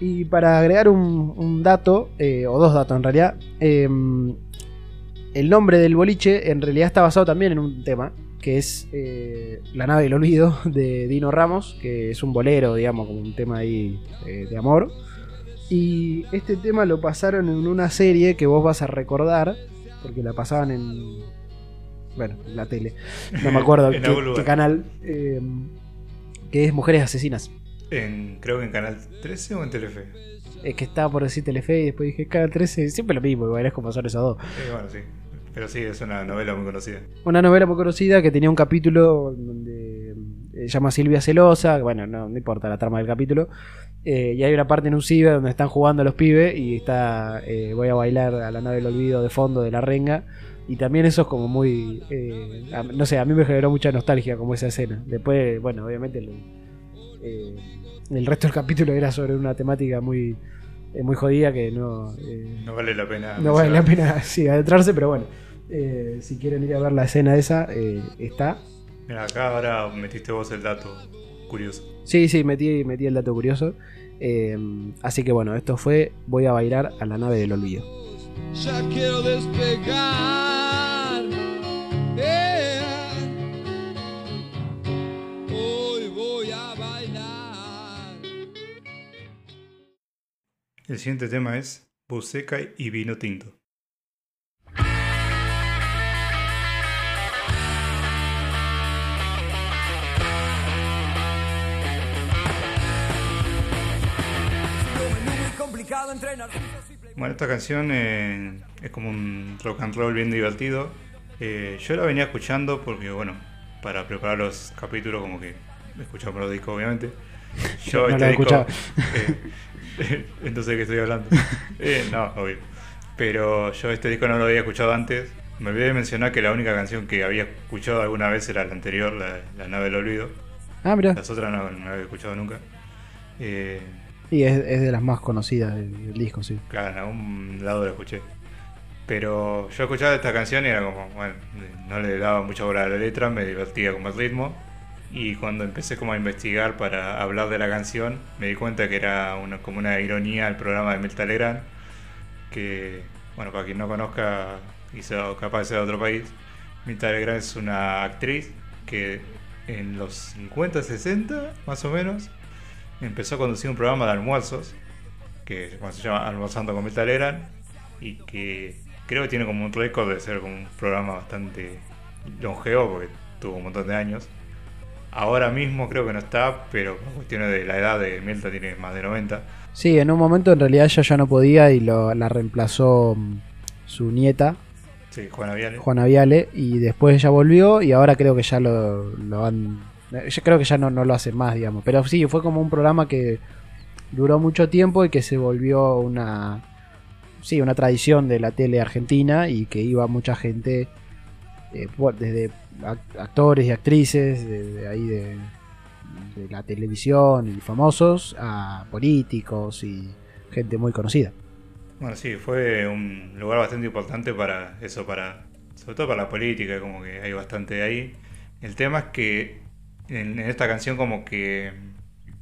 Speaker 3: Y para agregar un, dato, eh, o dos datos en realidad, eh, el nombre del boliche en realidad está basado también en un tema, que es eh, La nave del olvido de Dino Ramos, que es un bolero, digamos, como un tema ahí eh, de amor. Y este tema lo pasaron en una serie que vos vas a recordar, porque la pasaban en... Bueno, en la tele. No me acuerdo qué, qué canal. eh, que es Mujeres Asesinas.
Speaker 2: En, creo que en Canal 13 o en Telefe.
Speaker 3: Es que estaba por decir Telefe y después dije Canal 13. Siempre lo mismo, igual es como son esos dos.
Speaker 2: Eh, bueno, sí. Pero sí, es una novela muy conocida.
Speaker 3: Una novela muy conocida que tenía un capítulo donde eh, se llama Silvia Celosa. Bueno, no, importa la trama del capítulo. eh, y hay una parte en un ciber donde están jugando los pibes y está eh, Voy a bailar a la nave del olvido de fondo de la renga. Y también eso es como muy. eh, no sé, a mí me generó mucha nostalgia como esa escena. Después, bueno, obviamente eh, el resto del capítulo era sobre una temática muy, eh, muy jodida que no. eh,
Speaker 2: No vale la pena.
Speaker 3: no vale la pena sí, adentrarse, pero bueno. eh, si quieren ir a ver la escena esa, eh, está.
Speaker 2: Mira, acá ahora metiste vos el dato curioso.
Speaker 3: Sí, sí, metí, metí el dato curioso. Eh, así que bueno, esto fue Voy a bailar a la nave del olvido.
Speaker 4: ya quiero despegar.
Speaker 2: El siguiente tema es Buceca y vino tinto. Bueno, esta canción eh, es como un rock and roll bien divertido. Eh, yo la venía escuchando porque, bueno, para preparar los capítulos, como que escuchamos los discos, obviamente. Yo
Speaker 3: No
Speaker 2: este disco. eh, entonces, ¿de qué estoy hablando? Eh, no, obvio. Pero yo este disco no lo había escuchado antes. Me olvidé de mencionar que la única canción que había escuchado alguna vez era la anterior, la, la nave del olvido.
Speaker 3: Ah, mira.
Speaker 2: Las otras no, no la había escuchado nunca. Eh,
Speaker 3: Y es, es de las más conocidas del, disco, sí.
Speaker 2: Claro, en algún lado lo escuché. Pero yo escuchaba esta canción y era como, bueno, no le daba mucha bola a la letra, me divertía con el ritmo. Y cuando empecé como a investigar para hablar de la canción, me di cuenta que era una, como una ironía al programa de Mirta Legrand. Que, bueno, para quien no conozca y sea capaz de ser de otro país, Mirta Legrand es una actriz que en los 50, 60, más o menos, empezó a conducir un programa de almuerzos que se llama Almorzando con Mirta Legrand y que creo que tiene como un récord de ser como un programa bastante longevo porque tuvo un montón de años. Ahora mismo creo que no está, pero por cuestiones de la edad de Mirta tiene más de 90.
Speaker 3: Sí, en un momento en realidad ella ya no podía y lo- la reemplazó mm, su nieta,
Speaker 2: Sí, Juana Viale.
Speaker 3: Juana Viale, y después ella volvió y ahora creo que ya lo, lo han... Yo creo que ya no, no lo hacen más, digamos. Pero sí, fue como un programa que duró mucho tiempo y que se volvió una... Sí, una tradición de la tele argentina y que iba mucha gente, eh, desde actores y actrices, de, de ahí de, de la televisión y famosos, a políticos y gente muy conocida.
Speaker 2: Bueno, sí, fue un lugar bastante importante para eso, para sobre todo para la política, como que hay bastante ahí. El tema es que en, esta canción como que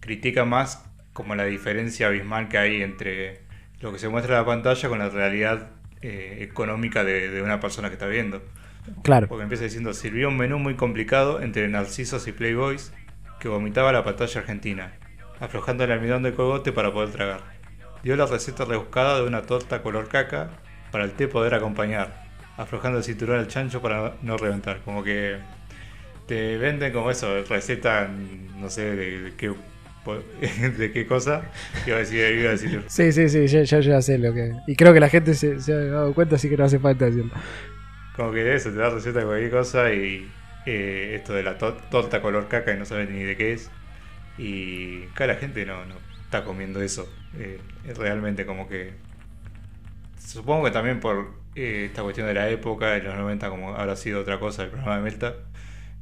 Speaker 2: critica más como la diferencia abismal que hay entre lo que se muestra en la pantalla con la realidad eh, económica de, de una persona que está viendo.
Speaker 3: Claro.
Speaker 2: Porque empieza diciendo, sirvió un menú muy complicado entre narcisos y playboys que vomitaba la pantalla argentina, aflojando el almidón del cogote para poder tragar. dio la receta rebuscada de una torta color caca para el té poder acompañar, aflojando el cinturón al chancho para no reventar. Como que te venden como eso, receta, no sé, de, de qué de qué cosa iba a decir, iba a decir.
Speaker 3: Sí, sí, sí, yo, yo ya sé lo que. Y creo que la gente se, se ha dado cuenta, así que no hace falta decirlo.
Speaker 2: Como que eso, te da receta de cualquier cosa y eh, esto de la to- torta color caca y no sabes ni de qué es. Y acá la gente no, no está comiendo eso. Eh, realmente como que. Supongo que también por eh, esta cuestión de la época, de los 90, como habrá sido otra cosa el programa de Melta.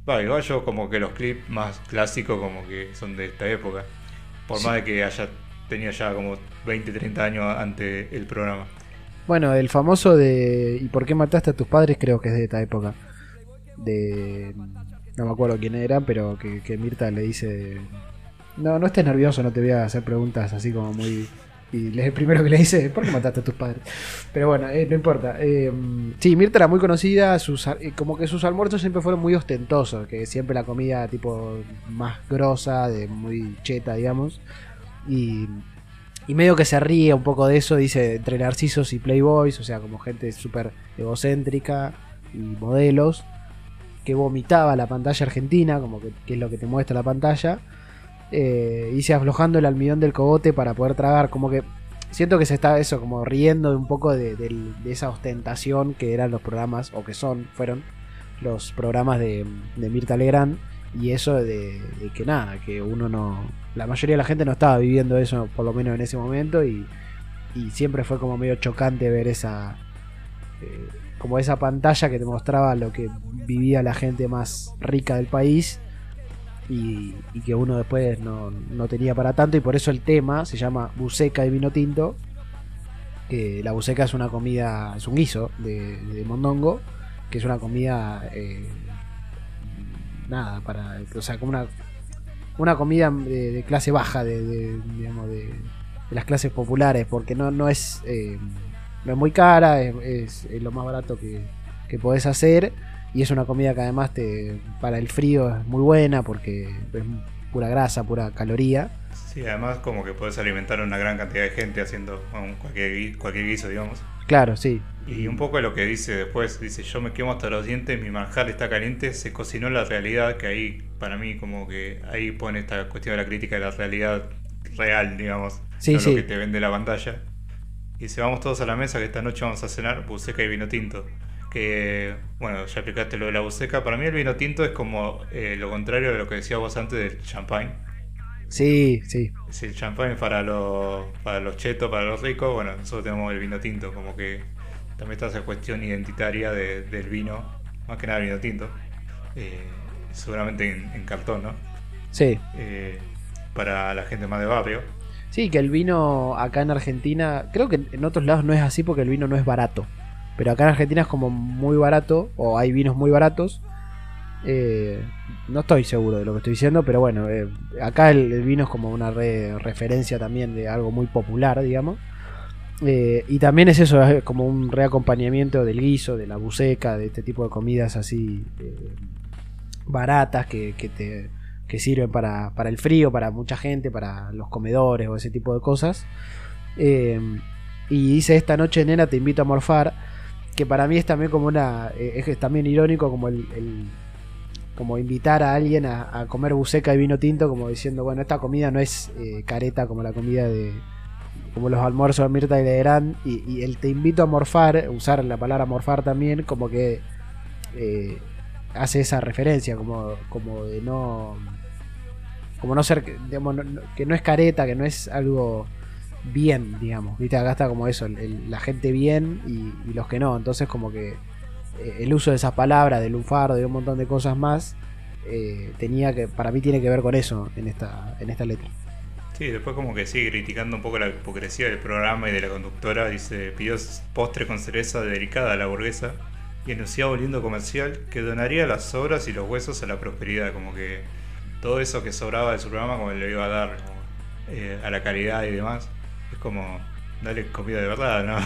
Speaker 2: Va, igual yo como que los clips más clásicos como que son de esta época. Por más de que haya tenido ya como 20, 30 años ante el programa.
Speaker 3: Bueno, el famoso de ¿Y por qué mataste a tus padres? Creo que es de esta época. De. No me acuerdo quién era, pero que, que Mirta le dice. No, no estés nervioso, no te voy a hacer preguntas así como muy. Y le- el primero que le dice, ¿por qué mataste a tus padres? Pero bueno, eh, no importa. Eh, sí, Mirta era muy conocida, sus, eh, como que sus almuerzos siempre fueron muy ostentosos, que siempre la comida tipo más grosa, de muy cheta, digamos. Y, y medio que se ríe un poco de eso, dice, entre narcisos y playboys, o sea, como gente súper egocéntrica y modelos, que vomitaba la pantalla argentina, como que, es lo que te muestra la pantalla, eh, aflojando el almidón del cogote para poder tragar, como que siento que se está eso, como riendo un poco de esa ostentación que eran los programas, o que son, fueron los programas de, de Mirta Legrand, y eso de, que nada, que uno no, la mayoría de la gente no estaba viviendo eso, por lo menos en ese momento, y, y siempre fue como medio chocante ver esa, eh, como esa pantalla que te mostraba lo que vivía la gente más rica del país y, y que uno después no, no tenía para tanto y por eso el tema se llama buceca de vino tinto que la buceca es una comida es un guiso de, de mondongo que es una comida eh, nada para o sea como una una comida de, clase baja de, de, digamos de, de las clases populares porque no no es eh, no es muy cara es lo más barato que, que podés hacer y es una comida que además te para el frío es muy buena porque es pura grasa pura caloría
Speaker 2: Sí, además como que puedes alimentar a una gran cantidad de gente haciendo bueno, cualquier, cualquier guiso, digamos.
Speaker 3: claro sí
Speaker 2: Y un poco lo que dice después, dice, yo me quemo hasta los dientes, mi manjar está caliente, se cocinó la realidad, que ahí para mí como que ahí pone esta cuestión de la crítica de la realidad real, digamos,
Speaker 3: Sí,
Speaker 2: no
Speaker 3: sí.
Speaker 2: lo que te vende la pantalla. Y dice, vamos todos a la mesa que esta noche vamos a cenar buceca y vino tinto. Que, bueno, ya explicaste lo de la buceca, para mí el vino tinto es como eh, lo contrario de lo que decías vos antes del champagne.
Speaker 3: Sí sí
Speaker 2: Si el champagne para los, para los chetos, para los ricos, bueno, nosotros tenemos el vino tinto, como que también está esa cuestión identitaria de- del vino, más que nada el vino tinto, eh, seguramente en, en cartón, ¿no?
Speaker 3: sí
Speaker 2: Eh, para la gente más de barrio.
Speaker 3: Sí, que el vino acá en Argentina, creo que en otros lados no es así porque el vino no es barato. Pero acá en Argentina es como muy barato, o hay vinos muy baratos. Eh, no estoy seguro de lo que estoy diciendo, pero bueno, eh, acá el, vino es como una re- referencia también de algo muy popular, digamos. Eh, y también es eso, es como un reacompañamiento del guiso, de la buceca, de este tipo de comidas así eh, baratas que, que te, que sirven para, para el frío, para mucha gente, para los comedores o ese tipo de cosas. Y dice esta noche, nena, te invito a morfar, que para mí es también como una, eh, es también irónico como el, el- como invitar a alguien a, comer buceca y vino tinto, como diciendo, bueno, esta comida no es eh, careta como la comida de, como los almuerzos de Mirta y Legrand, y, y el te invito a morfar, usar la palabra morfar también, como que eh, hace esa referencia, como, como de no como no ser, digamos, no- que no es careta, que no es algo bien, digamos. Viste, acá está como eso, el- la gente bien y, y los que no. Entonces como que el uso de esas palabras, del lunfardo y un montón de cosas más, eh, tenía que, para mí tiene que ver con eso en esta, en esta letra.
Speaker 2: Sí, después como que sigue criticando un poco la hipocresía del programa y de la conductora. Dice, pidió postre con cereza dedicada a la burguesa y anunciaba un comercial que donaría las sobras y los huesos a la prosperidad. Como que todo eso que sobraba de su programa como le iba a dar eh, a la caridad y demás. Es como darle comida de verdad, ¿no?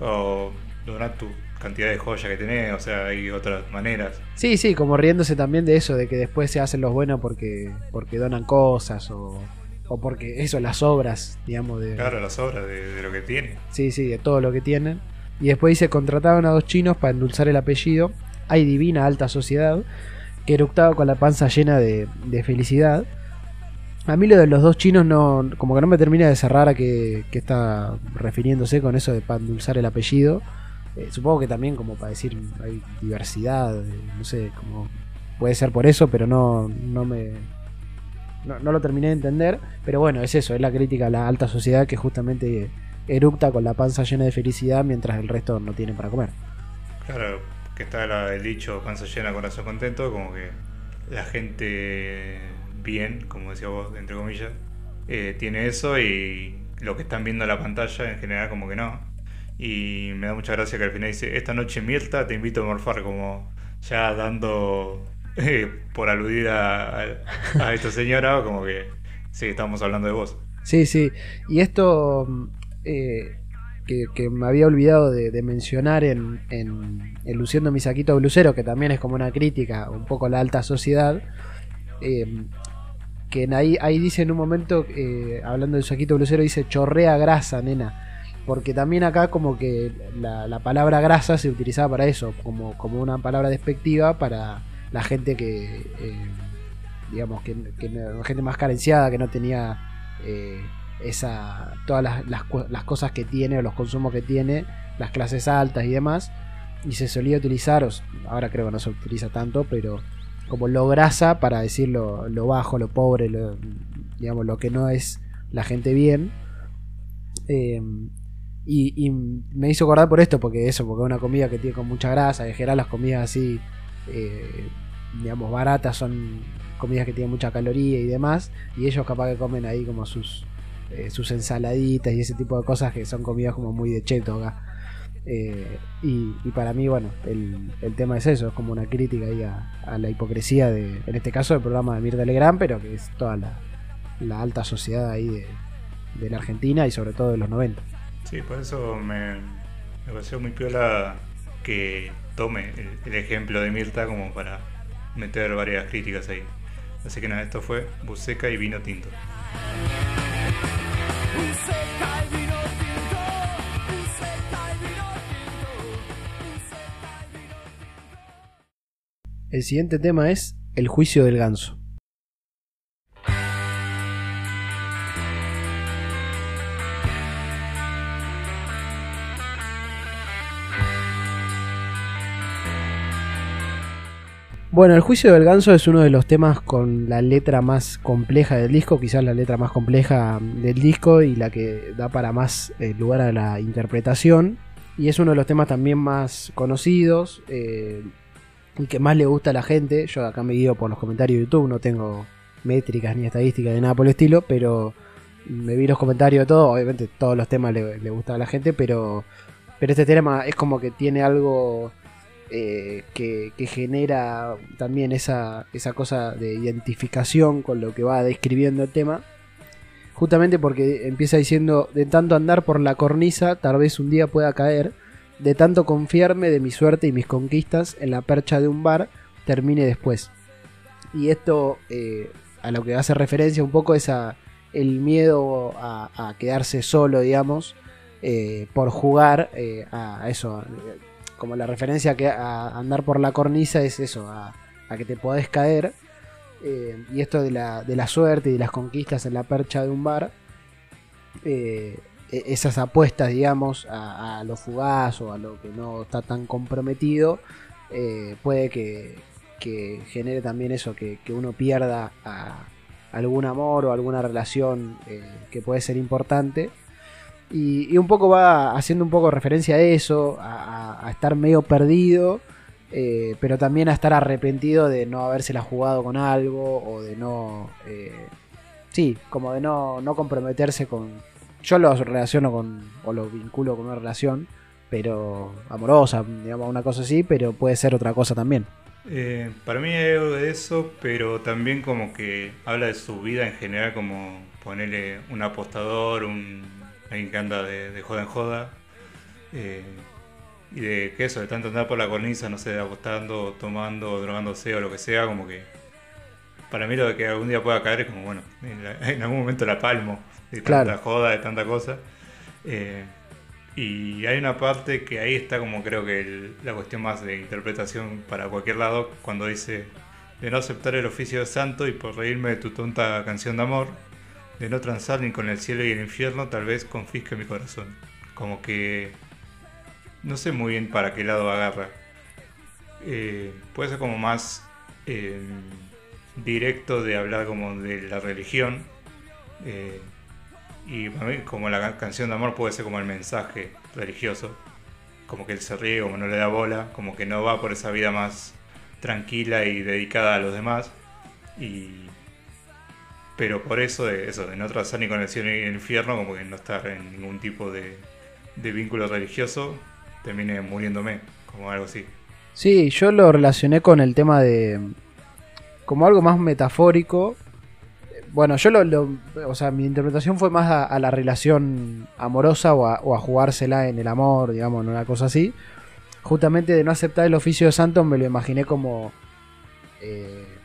Speaker 2: o donar tu cantidad de joya que tenés, o sea, hay otras maneras.
Speaker 3: Sí, sí, como riéndose también de eso, de que después se hacen los buenos porque, porque donan cosas o, o porque eso, las obras, digamos, de,
Speaker 2: Claro, las obras de, de lo que tiene.
Speaker 3: Sí, sí, de todo lo que tienen. Y después dice, contrataron a dos chinos para endulzar el apellido. Hay divina alta sociedad que eructaba con la panza llena de, de felicidad. A mí lo de los dos chinos no, como que no me termina de cerrar a que, que está refiriéndose con eso de para endulzar el apellido. Eh, supongo que también como para decir hay diversidad, eh, no sé, como puede ser por eso, pero no, no me, no, no lo terminé de entender. Pero bueno, es eso, es la crítica a la alta sociedad que justamente eructa con la panza llena de felicidad mientras el resto no tiene para comer.
Speaker 2: Claro, que está el dicho panza llena, corazón contento, como que la gente bien, como decía vos, entre comillas, eh, tiene eso y lo que están viendo en la pantalla en general como que no. Y me da mucha gracia que al final dice, esta noche Mirta te invito a morfar, como ya dando eh, por aludir a, a- esta señora, como que sí, estamos hablando de vos.
Speaker 3: Sí, sí. Y esto eh, que, que me había olvidado de, mencionar en, en, en Luciendo mi saquito blusero, que también es como una crítica un poco a la alta sociedad. eh, que ahí, ahí dice en un momento, eh, hablando del saquito blusero, dice chorrea grasa, nena. Porque también acá como que la, la palabra grasa se utilizaba para eso, como, como una palabra despectiva para la gente que, eh, digamos, que, gente más carenciada, que no tenía eh, esa todas las, las cosas que tiene o los consumos que tiene, las clases altas y demás. Y se solía utilizar, ahora creo que no se utiliza tanto, pero como lo grasa para decir lo, lo bajo, lo pobre, lo, digamos, lo que no es la gente bien. Eh, y, y me hizo acordar por esto, porque eso, porque es una comida que tiene con mucha grasa, en general las comidas así, eh, digamos, baratas son comidas que tienen mucha caloría y demás, y ellos capaz que comen ahí como sus, eh, sus ensaladitas y ese tipo de cosas que son comidas como muy de cheto acá. Eh, y, y para mí, bueno, el, el tema es eso, es como una crítica ahí a, la hipocresía de, en este caso, del programa de Mirta Legrand, pero que es toda la, la alta sociedad ahí de, de la Argentina y sobre todo de los 90.
Speaker 2: Sí, por eso me, me pareció muy piola que tome el, el ejemplo de Mirta como para meter varias críticas ahí. Así que nada, esto fue buceca y vino tinto.
Speaker 3: El siguiente tema es El juicio del ganso. Bueno, el juicio del ganso es uno de los temas con la letra más compleja del disco, quizás la letra más compleja del disco y la que da para más eh, lugar a la interpretación. Y es uno de los temas también más conocidos eh, y que más le gusta a la gente. Yo acá me guío por los comentarios de YouTube, no tengo métricas ni estadísticas ni nada por el estilo, pero me vi los comentarios de todo. Obviamente todos los temas le, le gustan a la gente, pero, pero este tema es como que tiene algo eh, que, genera también esa, esa cosa de identificación con lo que va describiendo el tema. Justamente porque empieza diciendo, de tanto andar por la cornisa, tal vez un día pueda caer, de tanto confiarme de mi suerte y mis conquistas en la percha de un bar, termine después. Y esto eh, a lo que hace referencia un poco es a el miedo a, quedarse solo, digamos, eh, por jugar a, eso, como la referencia que a andar por la cornisa es eso, a, que te podés caer. Eh, y esto de la, de la suerte y de las conquistas en la percha de un bar, eh, e- esas apuestas, digamos, a, a lo fugaz o a lo que no está tan comprometido, eh, puede que, que genere también eso, que, que uno pierda a algún amor o alguna relación que puede ser importante. Y, un poco va haciendo un poco referencia a eso, a estar medio perdido, eh, pero también a estar arrepentido de no habérsela jugado con algo o de no... eh, sí, como de no, no comprometerse con... Yo lo relaciono con, o lo vinculo con una relación, pero amorosa, digamos, una cosa así, pero puede ser otra cosa también.
Speaker 2: Eh, para mí hay algo de eso, pero también como que habla de su vida en general, como ponerle un apostador, un alguien que anda de, de joda en joda. eh, y de que eso, de tanto andar por la cornisa, no sé, apostando, tomando, drogándose o lo que sea, como que para mí lo de que algún día pueda caer es como, bueno, en, la- en algún momento la palmo, de
Speaker 3: Claro.
Speaker 2: tanta joda, de tanta cosa. Eh, y hay una parte que ahí está como creo que el- la cuestión más de interpretación para cualquier lado, cuando dice de no aceptar el oficio de santo y por reírme de tu tonta canción de amor, de no transar ni con el cielo y el infierno, tal vez confisque mi corazón. Como que no sé muy bien para qué lado agarra. Eh, puede ser como más eh, directo de hablar como de la religión. eh, y para mí como la ca- canción de amor puede ser como el mensaje religioso. Como que él se ríe, como no le da bola, como que no va por esa vida más tranquila y dedicada a los demás. Y pero por eso de eso, de no trazar ni con el cielo ni el infierno, como que no estar en ningún tipo de, de vínculo religioso, termine muriéndome, como algo así.
Speaker 3: Sí, yo lo relacioné con el tema de. como algo más metafórico. Bueno, yo lo. o sea, mi interpretación fue más a, la relación amorosa o a, o a jugársela en el amor, digamos, en una cosa así. Justamente de no aceptar el oficio de santo me lo imaginé como. eh,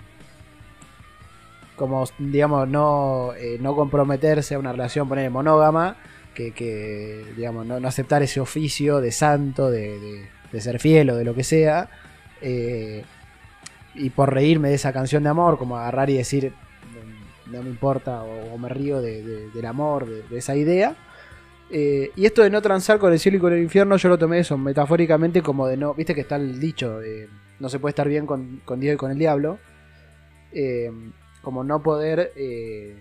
Speaker 3: como, digamos, no, eh, no comprometerse a una relación, poner monógama, que, que digamos, no, no aceptar ese oficio de santo, de, ser fiel o de lo que sea, eh, y por reírme de esa canción de amor, como agarrar y decir, no, me importa, o, me río de- de- del amor, de, esa idea. Eh, y esto de no transar con el cielo y con el infierno, yo lo tomé eso metafóricamente como de no, viste que está el dicho, no se puede estar bien con, Dios y con el diablo. Como no poder, eh,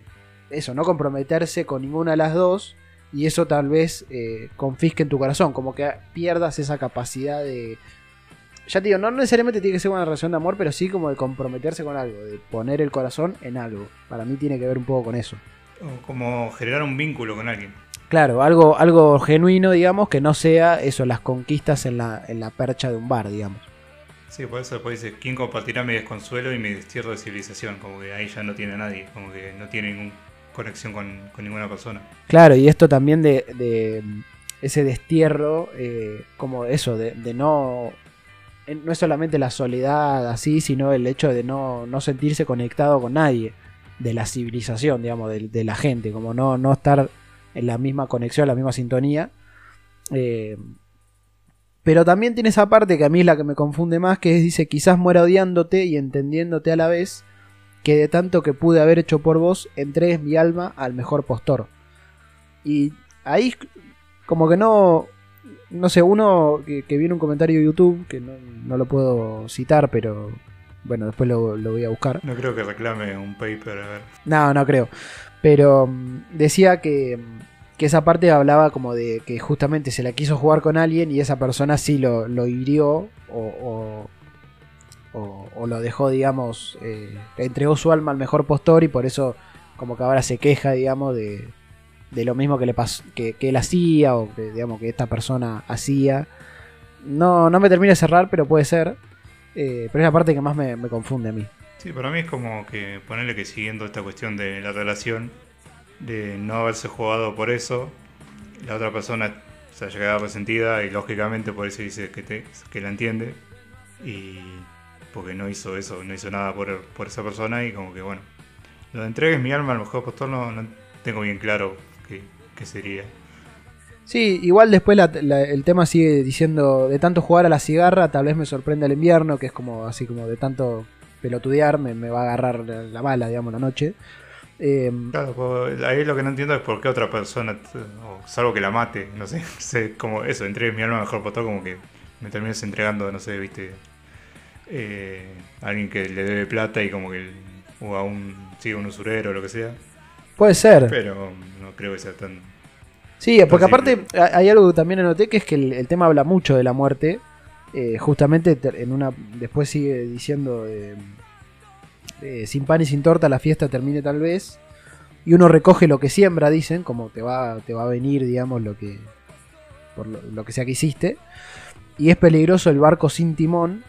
Speaker 3: eso, no comprometerse con ninguna de las dos y eso tal vez eh, confisque en tu corazón, como que pierdas esa capacidad de... Ya te digo, no necesariamente tiene que ser una relación de amor, pero sí como de comprometerse con algo, de poner el corazón en algo. Para mí tiene que ver un poco con eso.
Speaker 2: O como generar un vínculo con alguien.
Speaker 3: Claro, algo, algo genuino, digamos, que no sea eso, las conquistas en la, en la percha de un bar, digamos.
Speaker 2: Sí, por eso después dice, ¿quién compartirá mi desconsuelo y mi destierro de civilización? Como que ahí ya no tiene a nadie, como que no tiene ninguna conexión con, ninguna persona.
Speaker 3: Claro, y esto también de, de, ese destierro, eh, como eso, de, de no... No es solamente la soledad así, sino el hecho de no, no sentirse conectado con nadie, de la civilización, digamos, de, de la gente, como no, no estar en la misma conexión, la misma sintonía. Eh, pero también tiene esa parte que a mí es la que me confunde más, que es, dice, quizás muera odiándote y entendiéndote a la vez, que de tanto que pude haber hecho por vos, entregues mi alma al mejor postor. Y ahí como que no... No sé, uno que, que viene un comentario de YouTube, que no, no lo puedo citar, pero bueno, después lo, lo voy a buscar.
Speaker 2: No creo que reclame un paper, a ver.
Speaker 3: No, no creo. Pero mm, decía que, mm, que esa parte hablaba como de que justamente se la quiso jugar con alguien y esa persona sí lo, lo hirió o, o, lo dejó, digamos, eh, entregó su alma al mejor postor y por eso como que ahora se queja, digamos, de, de lo mismo que, le pasó, que, que él hacía o que, digamos, que esta persona hacía. No, no me termina de cerrar, pero puede ser. Eh, pero es la parte que más me, me confunde a mí.
Speaker 2: Sí, para mí es como que ponerle que siguiendo esta cuestión de la relación, de no haberse jugado por eso, la otra persona se haya quedado resentida y lógicamente por eso dice que, te, que la entiende y porque no hizo eso, no hizo nada por, por esa persona y como que bueno, lo de entregues mi alma al mejor postor no, no tengo bien claro qué, qué sería.
Speaker 3: Sí, igual después la- la- el tema sigue diciendo de tanto jugar a la cigarra, tal vez me sorprenda el invierno, que es como así como de tanto pelotudear, me, me va a agarrar la, la bala, digamos, la noche. Eh,
Speaker 2: Claro, pues, ahí lo que no entiendo es por qué otra persona, salvo que la mate, no sé, sé, como eso, entregues mi alma al mejor postor, como que me termines entregando, no sé, viste, eh, a alguien que le debe plata y como que, o a un, sí, un usurero o lo que sea,
Speaker 3: puede ser.
Speaker 2: pero no creo que sea tan...
Speaker 3: Sí, porque aparte ha- hay algo que también anoté que es que el, el tema habla mucho de la muerte. Eh, justamente en una después sigue diciendo eh, sin pan y sin torta la fiesta termine tal vez. Y uno recoge lo que siembra dicen como te va te va a venir digamos lo que por lo, que sea que hiciste. Y es peligroso el barco sin timón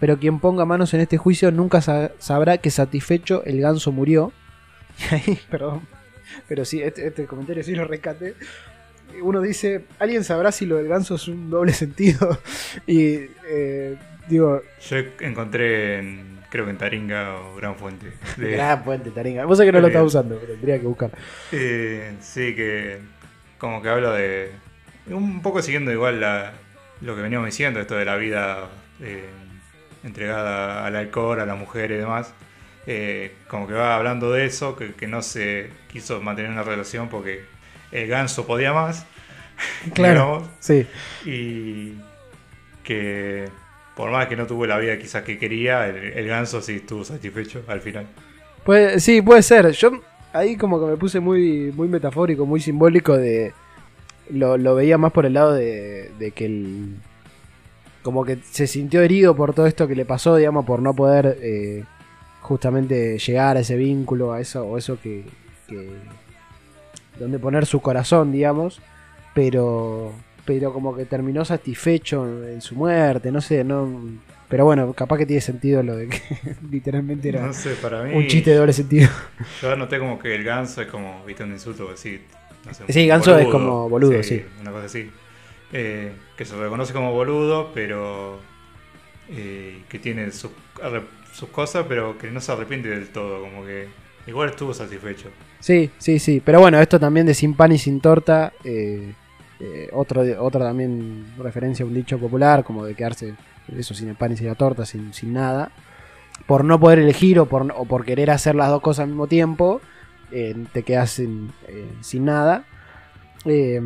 Speaker 3: pero quien ponga manos en este juicio nunca sa- sabrá que satisfecho el ganso murió. Y ahí perdón. Pero sí este, este comentario sí lo rescate uno dice, ¿alguien sabrá si lo del ganso es un doble sentido? y eh, digo,
Speaker 2: Yo encontré en creo que en Taringa o Gran Fuente. De-
Speaker 3: Gran puente, Taringa. Vos sabés que no lo
Speaker 2: Bien.
Speaker 3: estás usando, pero tendría que buscar.
Speaker 2: Eh, sí, que como que habla de... Un poco siguiendo igual la- lo que veníamos diciendo, esto de la vida eh, entregada al alcohol, a la mujer y demás. Eh, como que va hablando de eso, que, que no se quiso mantener una relación porque el ganso podía más.
Speaker 3: Claro. Sí.
Speaker 2: y que por más que no tuvo la vida quizás que quería, el, ganso sí estuvo satisfecho al final.
Speaker 3: Puede- sí, puede ser. Yo ahí como que me puse muy, muy metafórico, muy simbólico de... Lo, lo veía más por el lado de, de que el... Como que se sintió herido por todo esto que le pasó, digamos, por no poder eh, justamente llegar a ese vínculo, a eso, o eso que, que... Donde poner su corazón, digamos. Pero... Pero como que terminó satisfecho en, su muerte, no sé, no... Pero bueno, capaz que tiene sentido lo de que literalmente era
Speaker 2: No sé, para mí...
Speaker 3: un chiste de doble sentido.
Speaker 2: Yo noté como que el ganso es como, viste, un insulto así. No sé,
Speaker 3: Sí, ganso es como boludo, sí.
Speaker 2: Una cosa así. Eh, que se reconoce como boludo, pero eh, que tiene sus, sus cosas, pero que no se arrepiente del todo. Como que igual estuvo satisfecho.
Speaker 3: Sí, sí, sí. Pero bueno, esto también de sin pan y sin torta. eh, eh, otra también referencia a un dicho popular, como de quedarse eso sin el pan y sin la torta, sin, sin nada. Por no poder elegir o por, o por querer hacer las dos cosas al mismo tiempo, eh, te quedas sin, eh, sin nada. Eh,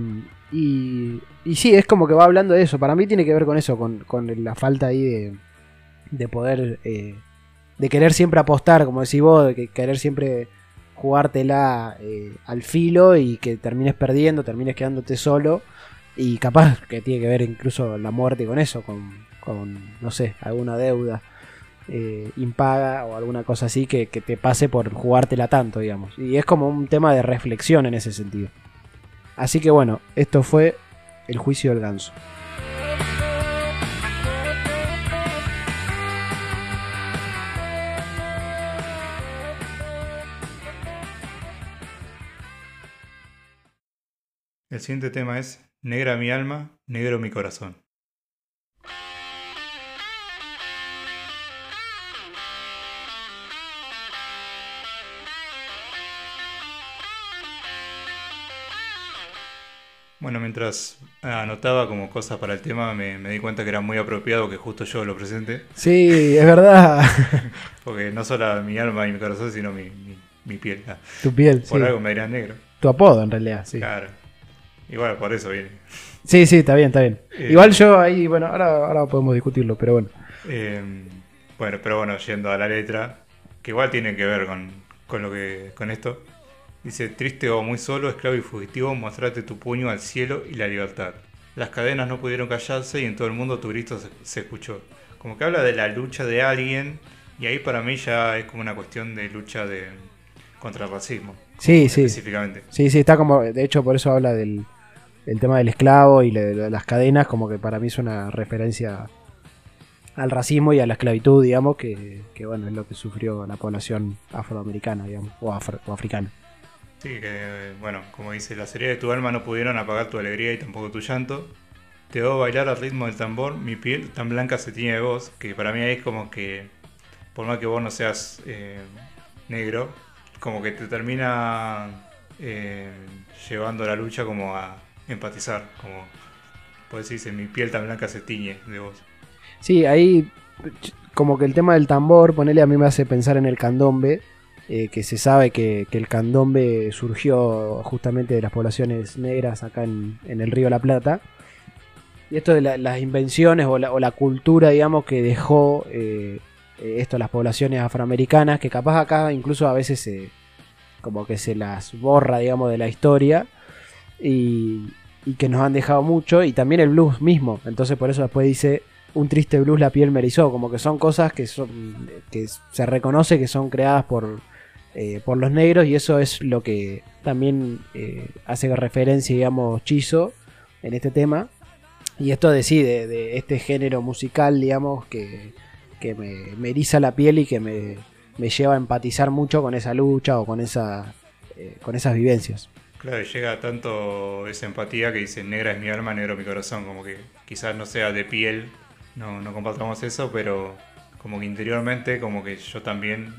Speaker 3: y, y sí, es como que va hablando de eso. Para mí tiene que ver con eso, con, con la falta ahí de, de poder, eh, de querer siempre apostar, como decís vos, de que querer siempre jugártela eh, al filo y que termines perdiendo, termines quedándote solo. Y capaz que tiene que ver incluso la muerte con eso, con, con no sé, alguna deuda eh, impaga o alguna cosa así que, que te pase por jugártela tanto, digamos. Y es como un tema de reflexión en ese sentido. Así que bueno, esto fue el juicio del ganso.
Speaker 2: El siguiente tema es Negra mi alma, negro mi corazón. Bueno, mientras anotaba como cosas para el tema, me, me di cuenta que era muy apropiado que justo yo lo presente,
Speaker 3: Sí, es verdad.
Speaker 2: porque no solo mi alma y mi corazón, sino mi, mi- mi piel. Ah,
Speaker 3: tu piel,
Speaker 2: Por
Speaker 3: sí.
Speaker 2: algo me dirán negro.
Speaker 3: Tu apodo en realidad, sí.
Speaker 2: Claro. Igual por eso viene.
Speaker 3: Sí, sí, está bien, está bien.
Speaker 2: Eh.
Speaker 3: Igual yo ahí, bueno, ahora, ahora podemos discutirlo, pero bueno.
Speaker 2: Eh, bueno, pero bueno, yendo a la letra, que igual tiene que ver con, con lo que con esto. Dice, triste o muy solo, esclavo y fugitivo, mostrate tu puño al cielo y la libertad. Las cadenas no pudieron callarse y en todo el mundo tu grito se, se escuchó. Como que habla de la lucha de alguien y ahí para mí ya es como una cuestión de lucha de contra el racismo.
Speaker 3: Sí, sí.
Speaker 2: Específicamente.
Speaker 3: Sí, sí, está como, de hecho por eso habla del, del tema del esclavo y las cadenas, como que para mí es una referencia al racismo y a la esclavitud, digamos, que, que bueno, es lo que sufrió la población afroamericana, digamos, o, afro- africana.
Speaker 2: Sí, que bueno, como dice, la serie de tu alma no pudieron apagar tu alegría y tampoco tu llanto. Te veo bailar al ritmo del tambor, mi piel tan blanca se tiñe de vos, que para mí es como que, por más que vos no seas eh, negro, como que te termina eh, llevando la lucha como a empatizar, como, pues dice, mi piel tan blanca se tiñe de vos.
Speaker 3: Sí, ahí como que el tema del tambor, ponele a mí me hace pensar en el candombe, eh, que se sabe que, el candombe surgió justamente de las poblaciones negras acá en, el río La Plata. Y esto de la- las invenciones o la, o la cultura, digamos, que dejó eh, esto las poblaciones afroamericanas, que capaz acá incluso a veces se, como que se las borra, digamos, de la historia. Y, que nos han dejado mucho. Y también el blues mismo. Entonces por eso después dice un triste blues la piel me erizó, como que son cosas que son que se reconoce que son creadas por eh, por los negros y eso es lo que también eh, hace referencia digamos Chizo en este tema y esto de sí de, de este género musical digamos que, que me, me eriza la piel y que me, me lleva a empatizar mucho con esa lucha o con esa eh, con esas vivencias
Speaker 2: Claro, llega tanto esa empatía que dice negra es mi alma, negro mi corazón, como que quizás no sea de piel, no, no compartamos eso, pero como que interiormente, como que yo también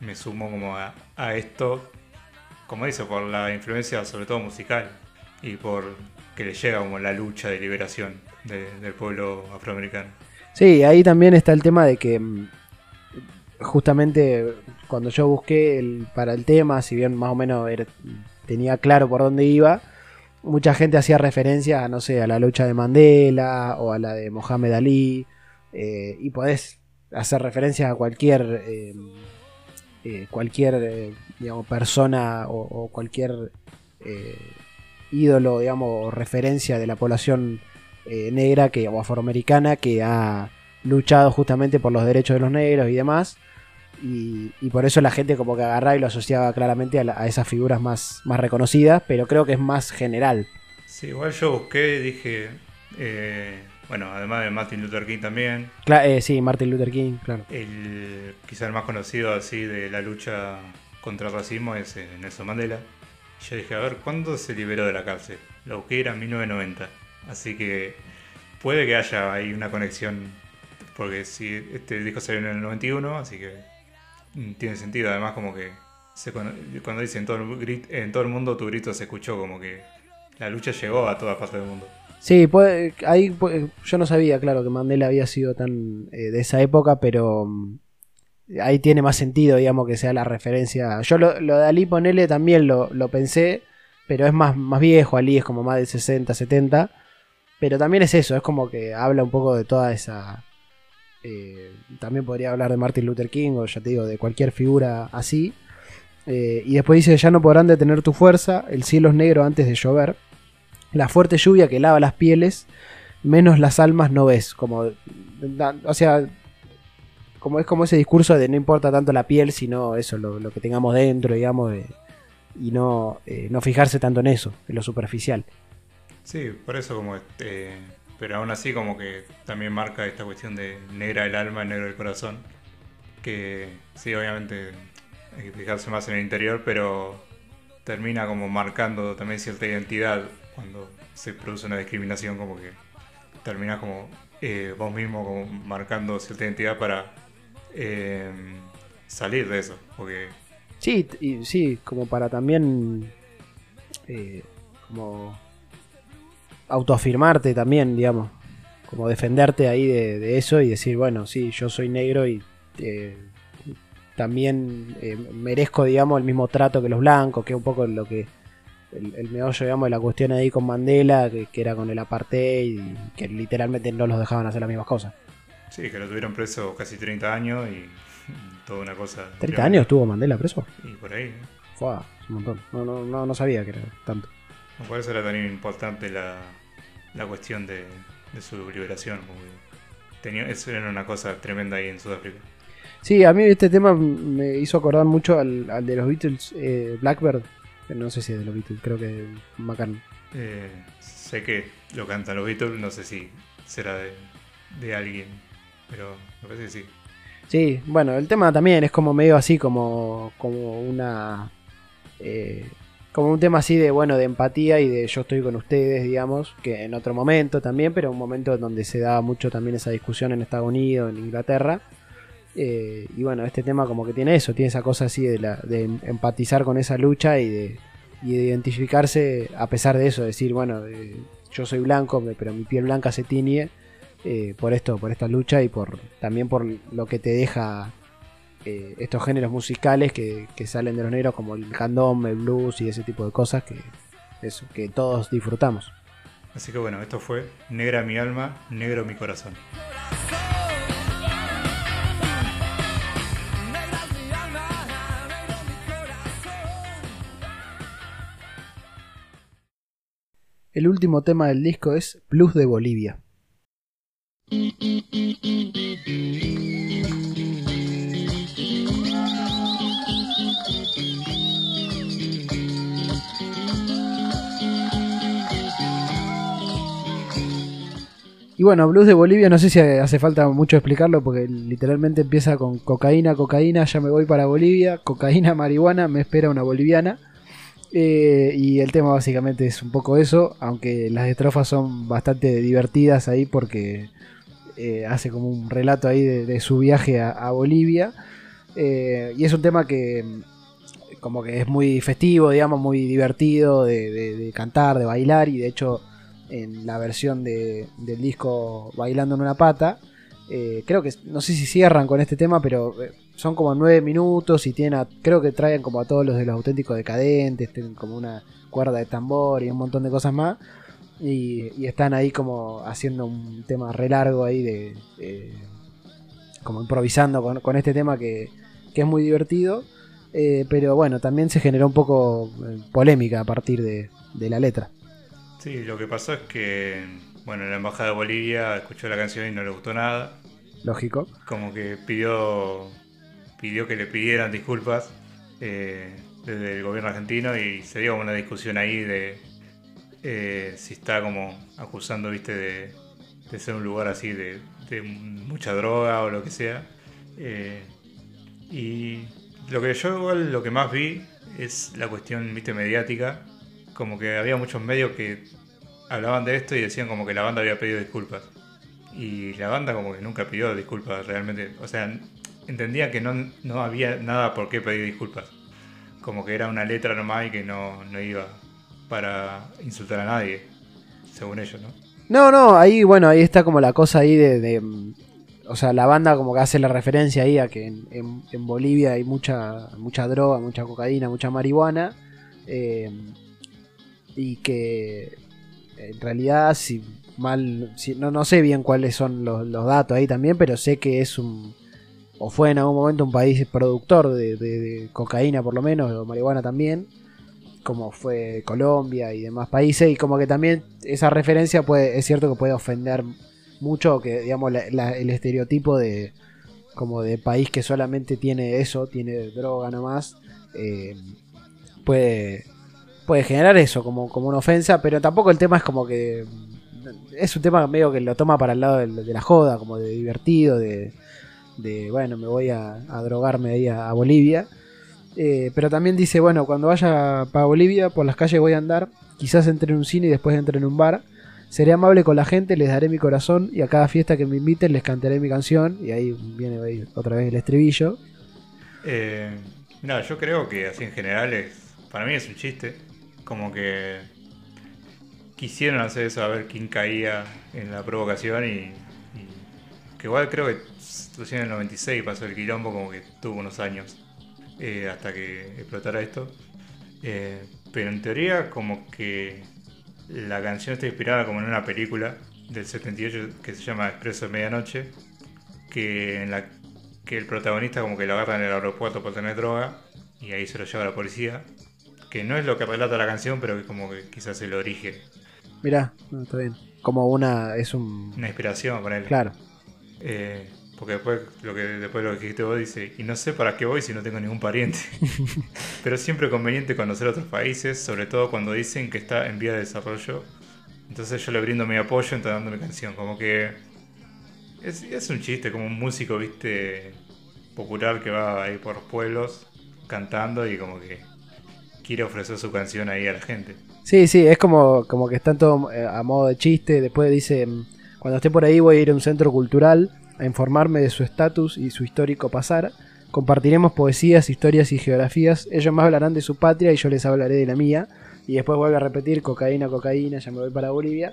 Speaker 2: me sumo como a, esto, como dice, por la influencia sobre todo musical y por que le llega como la lucha de liberación de- del pueblo afroamericano.
Speaker 3: Sí, ahí también está el tema de que mm, justamente cuando yo busqué para el tema, si bien más o menos era- tenía claro por dónde iba, mucha gente hacía referencia a, no sé, a la lucha de Mandela o a la de Mohamed Ali, eh, y podés hacer referencia a cualquier, eh, eh, cualquier eh, digamos, persona o, cualquier ídolo, digamos, o referencia de la población negra que, o afroamericana que ha luchado justamente por los derechos de los negros y demás. Y, y por eso la gente como que agarraba y lo asociaba claramente a, la- a esas figuras más, más reconocidas, pero creo que es más general.
Speaker 2: Sí, igual yo busqué y dije, eh, bueno, además de Martin Luther King también,
Speaker 3: Cla- eh, sí, Martin Luther King, claro.
Speaker 2: el quizá el más conocido así de la lucha contra el racismo es eh, Nelson Mandela. Yo dije, a ver, ¿cuándo se liberó de la cárcel? Lo busqué era en 1990. Así que puede que haya ahí una conexión, porque si este disco salió en el 91, así que tiene sentido. Además, como que cuando dicen en todo el mundo tu grito se escuchó, como que la lucha llegó a todas partes del mundo.
Speaker 3: Sí, puede- ahí puede- yo no sabía, claro, que Mandela había sido tan eh, de esa época, pero mm, ahí tiene más sentido, digamos, que sea la referencia. Yo lo, lo de Ali, ponele, también lo, lo pensé, pero es más, más viejo, Ali es como más de 60, 70, pero también es eso, es como que habla un poco de toda esa... eh, también podría hablar de Martin Luther King o ya te digo, de cualquier figura así. Eh, y después dice, ya no podrán detener tu fuerza, el cielo es negro antes de llover la fuerte lluvia que lava las pieles, menos las almas no ves. Como, o sea, como es como ese discurso de no importa tanto la piel, sino eso, lo, que tengamos dentro, digamos, y no, eh, no fijarse tanto en eso, en lo superficial.
Speaker 2: Sí, por eso como este, pero aún así como que también marca esta cuestión de negra el alma, negro el corazón, que sí, obviamente hay que fijarse más en el interior, pero termina como marcando también cierta identidad cuando se produce una discriminación, como que terminas como eh, vos mismo como marcando cierta identidad para eh, salir de eso, porque
Speaker 3: Sí, y, sí, como para también eh, como autoafirmarte también, digamos, como defenderte ahí de, de eso y decir, bueno, sí, yo soy negro y eh, también eh, merezco, digamos, el mismo trato que los blancos, que es un poco lo que el, el meollo, digamos, de la cuestión ahí con Mandela, que, que era con el apartheid y que literalmente no los dejaban hacer las mismas cosas.
Speaker 2: sí, que lo tuvieron preso casi 30 años y toda una cosa.
Speaker 3: ¿30 años estuvo Mandela preso?
Speaker 2: Y por ahí.
Speaker 3: Fue es un montón. No, no, no, no sabía que era tanto.
Speaker 2: Por eso era tan importante la, la cuestión de, de su liberación. tenía, eso era una cosa tremenda ahí en Sudáfrica.
Speaker 3: Sí, a mí este tema me hizo acordar mucho al, al de los Beatles, eh, Blackbird. No sé si es de los Beatles, creo que es McCartney.
Speaker 2: Eh, sé que lo cantan los Beatles, no sé si será de, de alguien, pero me parece que sí.
Speaker 3: Sí, bueno, el tema también es como medio así, como, como una. eh, como un tema así de, bueno, de empatía y de yo estoy con ustedes, digamos, que en otro momento también, pero un momento donde se da mucho también esa discusión en Estados Unidos, en Inglaterra. Eh, y bueno, este tema como que tiene eso, tiene esa cosa así de, la, de empatizar con esa lucha y de, identificarse a pesar de eso, decir, bueno, eh, yo soy blanco, pero mi piel blanca se tiñe eh, por esto, por esta lucha y por también por lo que te deja eh, estos géneros musicales que, que salen de los negros como el candombe, el blues y ese tipo de cosas que eso, que todos disfrutamos.
Speaker 2: Así que bueno, esto fue Negra mi alma, negro mi corazón.
Speaker 1: Negra es mi alma, negro mi corazón.
Speaker 3: El último tema del disco es Blues de Bolivia. Y bueno, Blues de Bolivia no sé si hace falta mucho explicarlo porque literalmente empieza con cocaína, cocaína, ya me voy para Bolivia, cocaína, marihuana, me espera una boliviana. Eh, y el tema básicamente es un poco eso, aunque las estrofas son bastante divertidas ahí porque eh, hace como un relato ahí de, su viaje a, Bolivia. Eh, y es un tema que mm, como que es muy festivo, digamos, muy divertido de- de cantar, de bailar. Y de hecho, en la versión de- del disco Bailando en una pata, eh, creo que, no sé si cierran con este tema, pero eh, son como nueve minutos y tienen a- creo que traen como a todos los de los auténticos decadentes, tienen como una cuerda de tambor y un montón de cosas más. Y, están ahí como haciendo un tema re largo ahí de... como improvisando con, con este tema que, que es muy divertido. eh, pero bueno, también se generó un poco polémica a partir de, de la letra.
Speaker 2: Sí, lo que pasó es que, bueno, la embajada de Bolivia escuchó la canción y no le gustó nada.
Speaker 3: Lógico.
Speaker 2: Como que pidió, pidió que le pidieran disculpas eh, desde el gobierno argentino y se dio como una discusión ahí de eh, si está como acusando, viste, de, de ser un lugar así de, de mucha droga o lo que sea. Eh, y lo que yo igual lo que más vi es la cuestión, viste, mediática. Como que había muchos medios que hablaban de esto y decían como que la banda había pedido disculpas. Y la banda como que nunca pidió disculpas realmente. O sea, entendía que no, no había nada por qué pedir disculpas. Como que era una letra nomás y que no, no iba para insultar a nadie, según ellos, ¿no?
Speaker 3: No, no, ahí, bueno, ahí está como la cosa ahí de, o sea, la banda como que hace la referencia ahí a que en, en- en Bolivia hay mucha, mucha droga, mucha cocaína, mucha marihuana. eh, y que en realidad, si mal, si, no, no sé bien cuáles son los, los datos ahí también, pero sé que es un, o fue en algún momento un país productor de, cocaína por lo menos, o marihuana también como fue Colombia y demás países y como que también esa referencia puede es cierto que puede ofender mucho que digamos el estereotipo de como de país que solamente tiene eso tiene droga nomás eh, puede puede generar eso como, como una ofensa pero tampoco el tema es como que es un tema medio que lo toma para el lado de, la joda como de divertido de, bueno me voy a, drogarme ahí a- a Bolivia eh, pero también dice, bueno, cuando vaya para Bolivia, por las calles voy a andar, quizás entre en un cine y después entre en un bar. Seré amable con la gente, les daré mi corazón y a cada fiesta que me inviten les cantaré mi canción. Y ahí viene otra vez el estribillo.
Speaker 2: Eh, no, yo creo que así en general es, para mí es un chiste. Como que quisieron hacer eso a ver quién caía en la provocación y, que igual creo que recién en el 96 pasó el quilombo como que tuvo unos años eh, hasta que explotara esto. Eh, pero en teoría como que la canción está inspirada como en una película del 78 que se llama Expreso de Medianoche, en la que el protagonista como que lo agarra en el aeropuerto por tener droga y ahí se lo lleva la policía. Que no es lo que relata la canción, pero que como que quizás el origen,
Speaker 3: Mirá, no, está bien. Como una, es un...
Speaker 2: una inspiración con él.
Speaker 3: Claro.
Speaker 2: Eh, porque después lo que después lo que dijiste vos dice, y no sé para qué voy si no tengo ningún pariente. Pero siempre es conveniente conocer otros países, sobre todo cuando dicen que está en vía de desarrollo. Entonces yo le brindo mi apoyo entonando mi canción. Como que es, es un chiste, como un músico, viste, popular que va ahí por los pueblos cantando y como que quiere ofrecer su canción ahí a la gente.
Speaker 3: Sí, sí, es como, como que están todo eh, a modo de chiste. Después dice, mm, cuando esté por ahí voy a ir a un centro cultural a informarme de su estatus y su histórico pasar. Compartiremos poesías, historias y geografías. Ellos me hablarán de su patria y yo les hablaré de la mía. Y después vuelve a repetir cocaína, cocaína, ya me voy para Bolivia.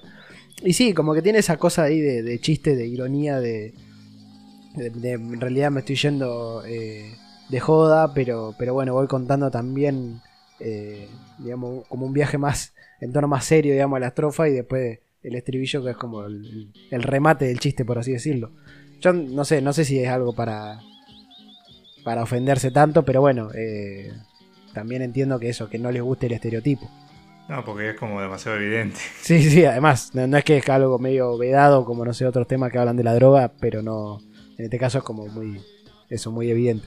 Speaker 3: Y sí, como que tiene esa cosa ahí de, chiste, de ironía, de, de- de- en realidad me estoy yendo eh, de joda, pero, pero bueno, voy contando también, eh, digamos, como un viaje más, en tono más serio, digamos, a la estrofa y después el estribillo que es como el, el remate del chiste, por así decirlo. Yo no sé, no sé si es algo para, para ofenderse tanto, pero bueno, eh, también entiendo que eso, que no les guste el estereotipo.
Speaker 2: No, porque es como demasiado evidente.
Speaker 3: Sí, sí, además, no, no es que es algo medio vedado como no sé otros temas que hablan de la droga, pero no, en este caso es como muy, eso, muy evidente.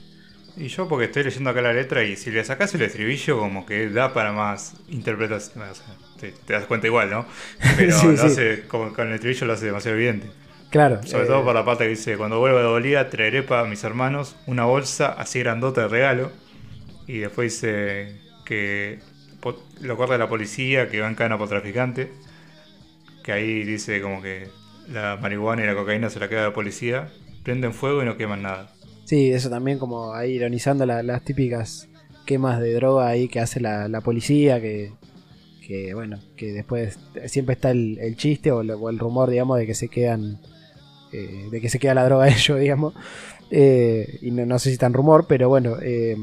Speaker 2: Y yo porque estoy leyendo acá la letra y si le sacas el estribillo como que da para más interpretación. O sea, te, te das cuenta igual, ¿no? Pero
Speaker 3: Sí,
Speaker 2: lo
Speaker 3: sí.
Speaker 2: hace, como con el estribillo lo hace demasiado evidente.
Speaker 3: Claro.
Speaker 2: Sobre
Speaker 3: eh,
Speaker 2: todo por la parte que dice, cuando vuelva de Bolivia traeré para mis hermanos una bolsa así grandota de regalo. Y después dice que lo corta la policía, que va en cana por traficante. Que ahí dice como que la marihuana y la cocaína se la queda la policía, prenden fuego y no queman nada.
Speaker 3: Sí, eso también como ahí ironizando la- las típicas quemas de droga ahí que hace la, policía, que, que, bueno, que después siempre está el, chiste o, el rumor, digamos, de que se quedan, eh, de que se queda la droga ellos, digamos. Eh, y no, no sé si tan rumor, pero bueno, eh,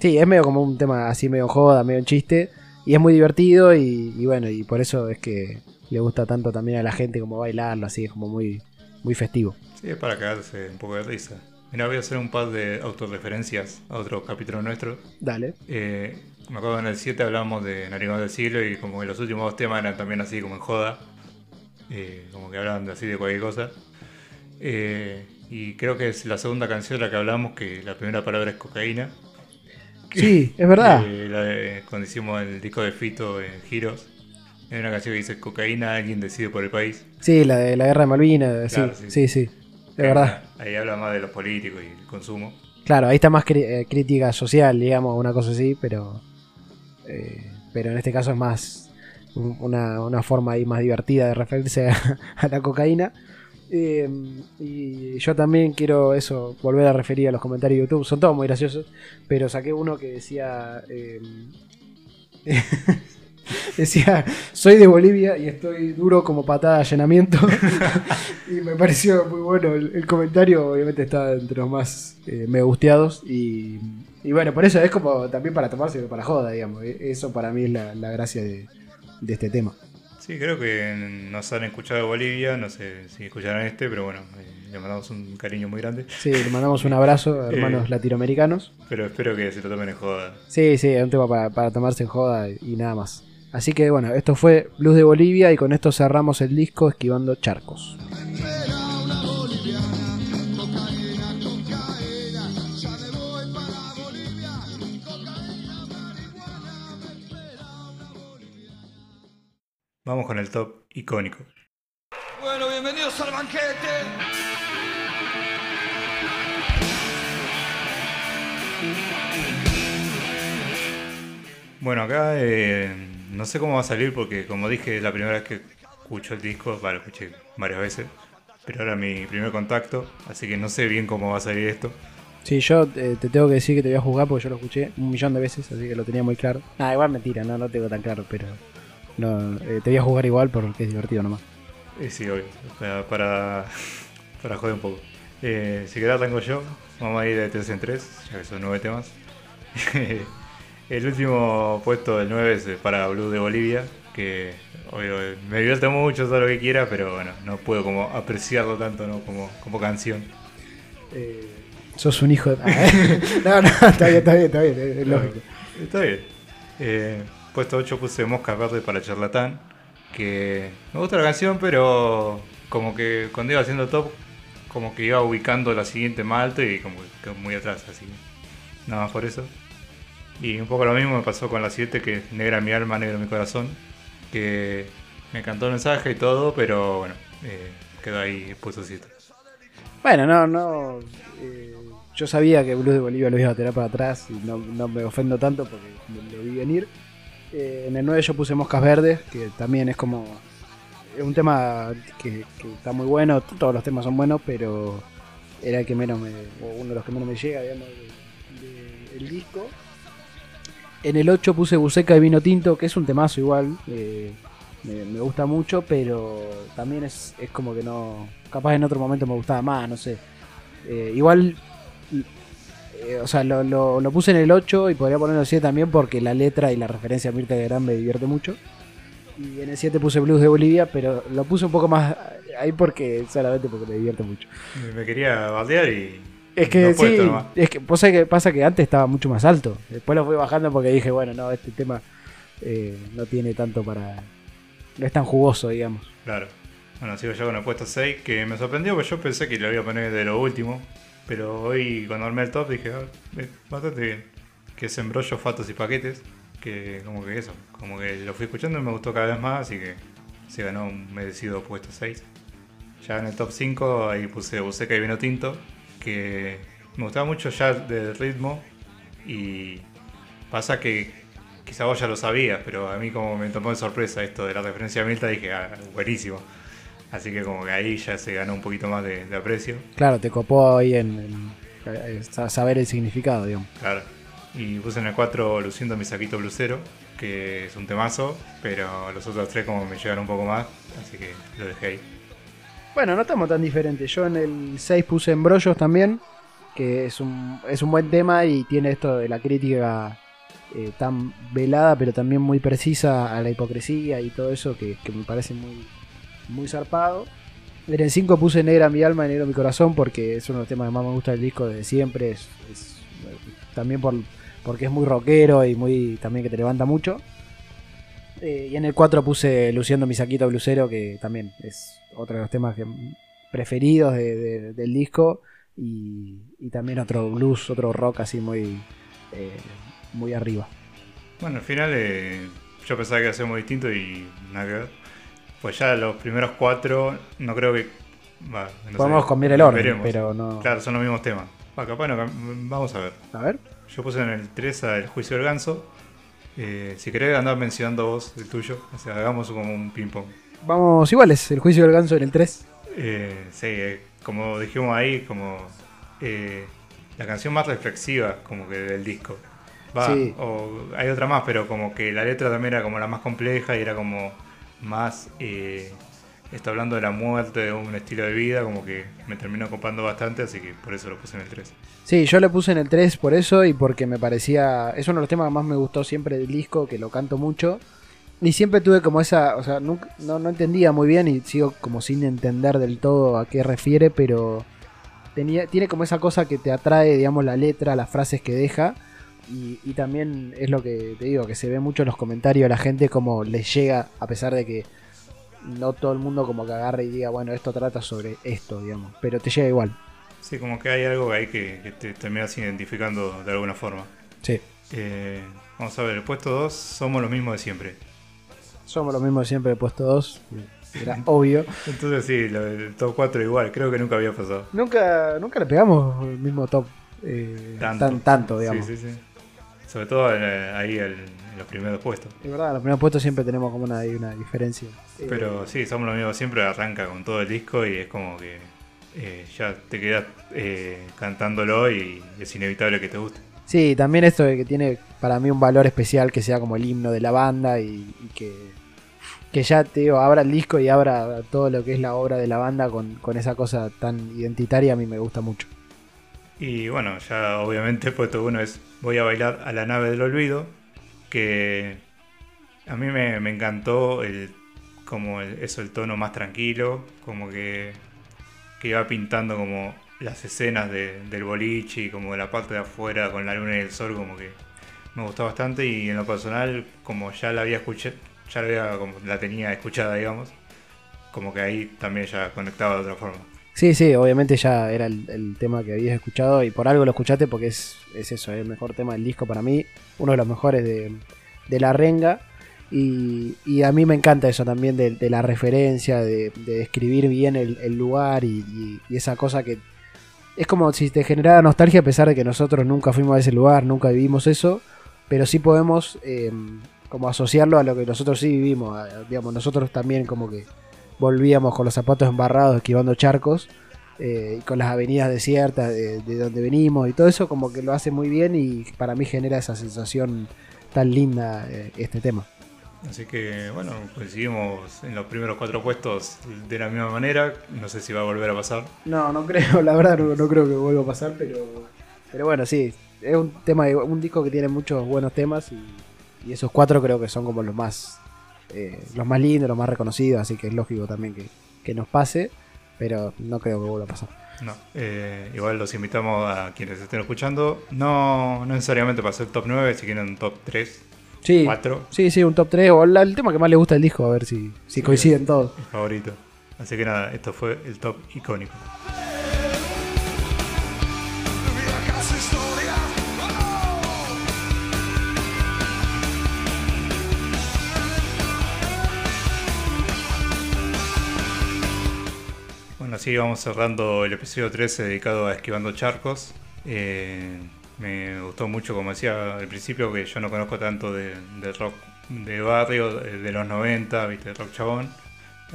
Speaker 3: sí, es medio como un tema así medio joda, medio en chiste, y es muy divertido y, bueno, y por eso es que le gusta tanto también a la gente como bailarlo, así es como muy, muy festivo.
Speaker 2: Sí, es para cagarse un poco de risa. Mira, voy a hacer un par de autorreferencias a otro capítulo nuestro.
Speaker 3: Dale.
Speaker 2: Eh, me acuerdo en el 7 hablamos de Narigón del Siglo y como que los últimos dos temas eran también así como en joda. Eh, como que hablaban así de cualquier cosa. Eh, y creo que es la segunda canción de la que hablamos, que la primera palabra es cocaína.
Speaker 3: Sí, es verdad.
Speaker 2: La de- cuando hicimos el disco de Fito en Giros. Hay una canción que dice cocaína, alguien decide por el país.
Speaker 3: Sí, la de la guerra de Malvinas, sí, sí.
Speaker 2: sí,
Speaker 3: es verdad.
Speaker 2: Ahí habla más de los políticos y el consumo.
Speaker 3: Claro, ahí está más eh, crítica social, digamos, una cosa así, pero eh, pero en este caso es más un- una, una forma ahí más divertida de referirse a, a la cocaína. Eh, y yo también quiero eso, volver a referir a los comentarios de YouTube, son todos muy graciosos, pero saqué uno que decía... Decía, soy de Bolivia y estoy duro como patada de allanamiento. y me pareció muy bueno el, el comentario. Obviamente está entre los más eh, me gusteados. Y, y bueno, por eso es como también para tomarse para joda, digamos. E- Eso para mí es la, la gracia de, de este tema.
Speaker 2: Sí, creo que nos han escuchado de Bolivia, no sé si escucharán este, pero bueno, eh, le mandamos un cariño muy grande.
Speaker 3: Sí, le mandamos un abrazo, hermanos
Speaker 2: Eh.
Speaker 3: latinoamericanos.
Speaker 2: Pero espero que se lo tomen en joda.
Speaker 3: Sí, sí, es un tema para, para tomarse en joda y nada más. Así que bueno, esto fue Blues de Bolivia y con esto cerramos el disco Esquivando Charcos.
Speaker 2: Vamos con el top icónico.
Speaker 4: Bueno, bienvenidos al banquete.
Speaker 2: Bueno, acá eh, no sé cómo va a salir porque como dije es la primera vez que escucho el disco, vale, lo escuché varias veces, pero ahora mi primer contacto, así que no sé bien cómo va a salir esto.
Speaker 3: Sí, yo eh, te tengo que decir que te voy a juzgar porque yo lo escuché un millón de veces, así que lo tenía muy claro. Ah, igual mentira, no lo tengo tan claro, pero no, eh, te voy a jugar igual porque es divertido nomás.
Speaker 2: Eh, sí, obvio, para, para, para joder un poco. Eh, si querés tengo yo, vamos a ir de 3 en 3, ya que son 9 temas. el último puesto del 9 es para Blue de Bolivia, que obvio, me divierte mucho, todo lo que quiera, pero bueno, no puedo como apreciarlo tanto ¿no? como, como canción.
Speaker 3: Eh, sos un hijo de... Ah, ¿eh? no, no, está bien, está bien, está bien, es lógico.
Speaker 2: Está bien. Eh, puesto 8 puse Mosca Verde para Charlatán, que me gusta la canción, pero como que cuando iba haciendo top, como que iba ubicando la siguiente más alto y como que quedó muy atrás, así. Nada más por eso. Y un poco lo mismo me pasó con la 7, que Negra mi alma, negro mi corazón, que me encantó el mensaje y todo, pero bueno, eh, quedó ahí puesto 7.
Speaker 3: Bueno, no, no... eh, yo sabía que Blues de Bolivia lo iba a tirar para atrás y no, no me ofendo tanto porque lo vi venir. Eh, en el 9 yo puse Moscas Verdes, que también es como... Es un tema que, está muy bueno, todos los temas son buenos, pero era el que menos me... o uno de los que menos me llega, digamos, de- de- del disco. En el 8 puse Buceca y Vino Tinto, que es un temazo igual. eh, me, gusta mucho, pero también es, es como que no. Capaz en otro momento me gustaba más, no sé. Eh, igual. eh, o sea, lo, lo- lo puse en el 8 y podría ponerlo 7 también porque la letra y la referencia a Mirta Legrand me divierte mucho. Y en el 7 puse Blues de Bolivia, pero lo puse un poco más ahí porque solamente porque me divierte mucho.
Speaker 2: Me- Me quería baldear y.
Speaker 3: Es que
Speaker 2: no
Speaker 3: sí, es que pasa que pasa que antes estaba mucho más alto. Después lo fui bajando porque dije, bueno, no, este tema eh, no tiene tanto para. No es tan jugoso, digamos.
Speaker 2: Claro. Bueno, sigo yo con el puesto 6, que me sorprendió porque yo pensé que lo iba a poner de lo último. Pero hoy, cuando armé el top, dije, ah, eh, bastante bien. Que es embrollo, fatos y paquetes. Que como que eso, como que lo fui escuchando y me gustó cada vez más, así que se ganó un merecido puesto 6. Ya en el top 5 ahí puse Buceca y Vino Tinto, que me gustaba mucho ya del ritmo. Y pasa que quizá vos ya lo sabías, pero a mí como me tomó de sorpresa esto de la referencia a Milta, dije, ah, buenísimo. Así que como que ahí ya se ganó un poquito más de, de aprecio.
Speaker 3: Claro, te copó ahí en, en- sa- saber el significado, digamos.
Speaker 2: Claro. Y puse en el 4 Luciendo mi saquito blusero, que es un temazo, pero los otros tres como me llegaron un poco más, así que lo dejé ahí.
Speaker 3: Bueno, no estamos tan diferentes. Yo en el 6 puse Embrollos también, que es un, es un buen tema y tiene esto de la crítica eh, tan velada, pero también muy precisa a la hipocresía y todo eso que, me parece muy, muy zarpado. En el 5 puse Negra mi alma Negro mi corazón porque es uno de los temas que más me gusta del disco desde siempre. Es, también por, porque es muy rockero y muy también que te levanta mucho. Eh, y en el 4 puse Luciendo mi saquito blusero, que también es otro de los temas que, preferidos de- de- del disco. Y, y también otro blues, otro rock así muy, eh, muy arriba.
Speaker 2: Bueno, al final eh, yo pensaba que iba a ser muy distinto y nada que ver. Pues ya los primeros cuatro, no creo que... no
Speaker 3: Podemos
Speaker 2: sé,
Speaker 3: cambiar el orden,
Speaker 2: veremos.
Speaker 3: pero no.
Speaker 2: Claro, son los mismos temas. Va, capaz no, vamos a ver.
Speaker 3: A ver.
Speaker 2: Yo puse en el 3 a El Juicio del Ganso. Eh, si querés andar mencionando vos el tuyo, o sea, hagamos como un ping-pong.
Speaker 3: Vamos iguales, el juicio del ganso en el 3.
Speaker 2: Eh, sí, eh, como dijimos ahí, como eh, la canción más reflexiva como que del disco. Va,
Speaker 3: Sí.
Speaker 2: o hay otra más, pero como que la letra también era como la más compleja y era como más... eh, está hablando de la muerte, de un estilo de vida, como que me terminó copando bastante, así que por eso lo puse en el 3.
Speaker 3: Sí, yo le puse en el 3 por eso y porque me parecía. Es uno de los temas que más me gustó siempre del disco, que lo canto mucho. Y siempre tuve como esa. O sea, no, no entendía muy bien y sigo como sin entender del todo a qué refiere, pero. Tenía, tiene como esa cosa que te atrae, digamos, la letra, las frases que deja. Y, también es lo que te digo, que se ve mucho en los comentarios, la gente como les llega, a pesar de que no todo el mundo como que agarre y diga, bueno, esto trata sobre esto, digamos. Pero te llega igual.
Speaker 2: Sí, como que hay algo ahí que, que te terminas identificando de alguna forma.
Speaker 3: Sí.
Speaker 2: Eh, vamos a ver, el puesto 2 somos los mismos de siempre.
Speaker 3: Somos los mismos de siempre, he puesto dos. Era obvio.
Speaker 2: Entonces sí, lo del top 4 igual, creo que nunca había pasado.
Speaker 3: Nunca, nunca le pegamos el mismo top eh,
Speaker 2: Tanto.
Speaker 3: tan tanto, digamos.
Speaker 2: Sí, sí, sí. Sobre todo eh, ahí el- en los primeros puestos.
Speaker 3: Es verdad, en los primeros puestos siempre tenemos como una, diferencia. Eh,
Speaker 2: Pero sí, somos los mismos siempre, arranca con todo el disco y es como que eh, ya te quedas eh, cantándolo y es inevitable que te guste.
Speaker 3: Sí, también esto de que tiene para mí un valor especial que sea como el himno de la banda y, y que, que ya te digo, abra el disco y abra todo lo que es la obra de la banda con, con esa cosa tan identitaria, a mí me gusta mucho.
Speaker 2: Y bueno, ya obviamente puesto uno es Voy a bailar a la nave del olvido, que a mí me, encantó el como eso, el tono más tranquilo, como que, que iba pintando como las escenas de- del boliche y como de la parte de afuera con la luna y el sol, como que me gustó bastante y en lo personal, como ya la había escuchado, ya la, había, como la tenía escuchada, digamos, como que ahí también ya conectaba de otra forma.
Speaker 3: Sí, sí, obviamente ya era el, tema que habías escuchado y por algo lo escuchaste porque es, es eso, es el mejor tema del disco para mí, uno de los mejores de, de la renga. Y, y a mí me encanta eso también de, de la referencia, de, de describir bien el, lugar y, y- esa cosa que es como si te generara nostalgia a pesar de que nosotros nunca fuimos a ese lugar, nunca vivimos eso, pero sí podemos eh, como asociarlo a lo que nosotros sí vivimos, digamos, nosotros también como que volvíamos con los zapatos embarrados esquivando charcos eh, y con las avenidas desiertas de, de donde venimos y todo eso como que lo hace muy bien y para mí genera esa sensación tan linda eh, este tema.
Speaker 2: Así que bueno, coincidimos en los primeros cuatro puestos de la misma manera. No sé si va a volver a pasar.
Speaker 3: No, no creo, la verdad no, no creo que vuelva a pasar, pero pero bueno, sí, es un tema un disco que tiene muchos buenos temas y, y esos cuatro creo que son como los más eh, los más lindos, los más reconocidos, así que es lógico también que, que nos pase, pero no creo que vuelva a pasar.
Speaker 2: No. Eh, igual los invitamos a quienes estén escuchando. No, no necesariamente para ser top 9, si quieren un top 3,
Speaker 3: Sí,
Speaker 2: 4,
Speaker 3: sí, sí, un top 3 o la- el tema que más le gusta del disco, a ver si, si
Speaker 2: Sí,
Speaker 3: coinciden todos.
Speaker 2: el favorito. Así que nada, esto fue el top icónico. Así vamos cerrando el episodio 13 dedicado a Esquivando Charcos. Eh, me gustó mucho, como decía al principio, que yo no conozco tanto de, rock de barrio, de, de los 90, viste, rock chabón.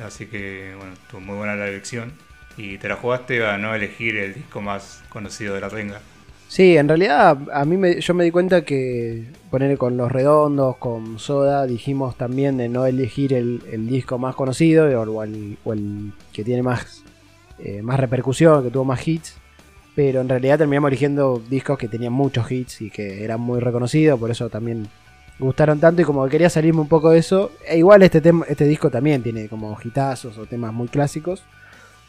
Speaker 2: Así que, bueno, estuvo muy buena la elección. Y te la jugaste a no elegir el disco más conocido de la renga.
Speaker 3: Sí, en realidad a mí me, yo me di cuenta que poner con los redondos, con Soda, dijimos también de no elegir el, disco más conocido o el que tiene más, eh, más repercusión, que tuvo más hits. Pero en realidad terminamos eligiendo discos que tenían muchos hits y que eran muy reconocidos, por eso también gustaron tanto y como que quería salirme un poco de eso. E igual este, tema, este disco también tiene como hitazos o temas muy clásicos.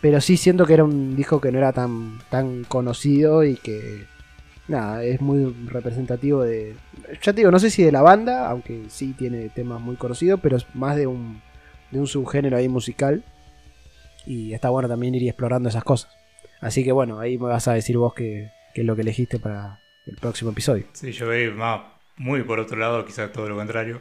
Speaker 3: Pero sí siento que era un disco que no era tan, tan conocido y que nada, es muy representativo de. Ya te digo, no sé si de la banda, aunque sí tiene temas muy conocidos, pero es más de un, de un subgénero ahí musical. Y está bueno también ir explorando esas cosas. Así que bueno, ahí me vas a decir vos qué, qué es lo que elegiste para el próximo episodio.
Speaker 2: Sí, yo voy más, muy por otro lado, quizás todo lo contrario.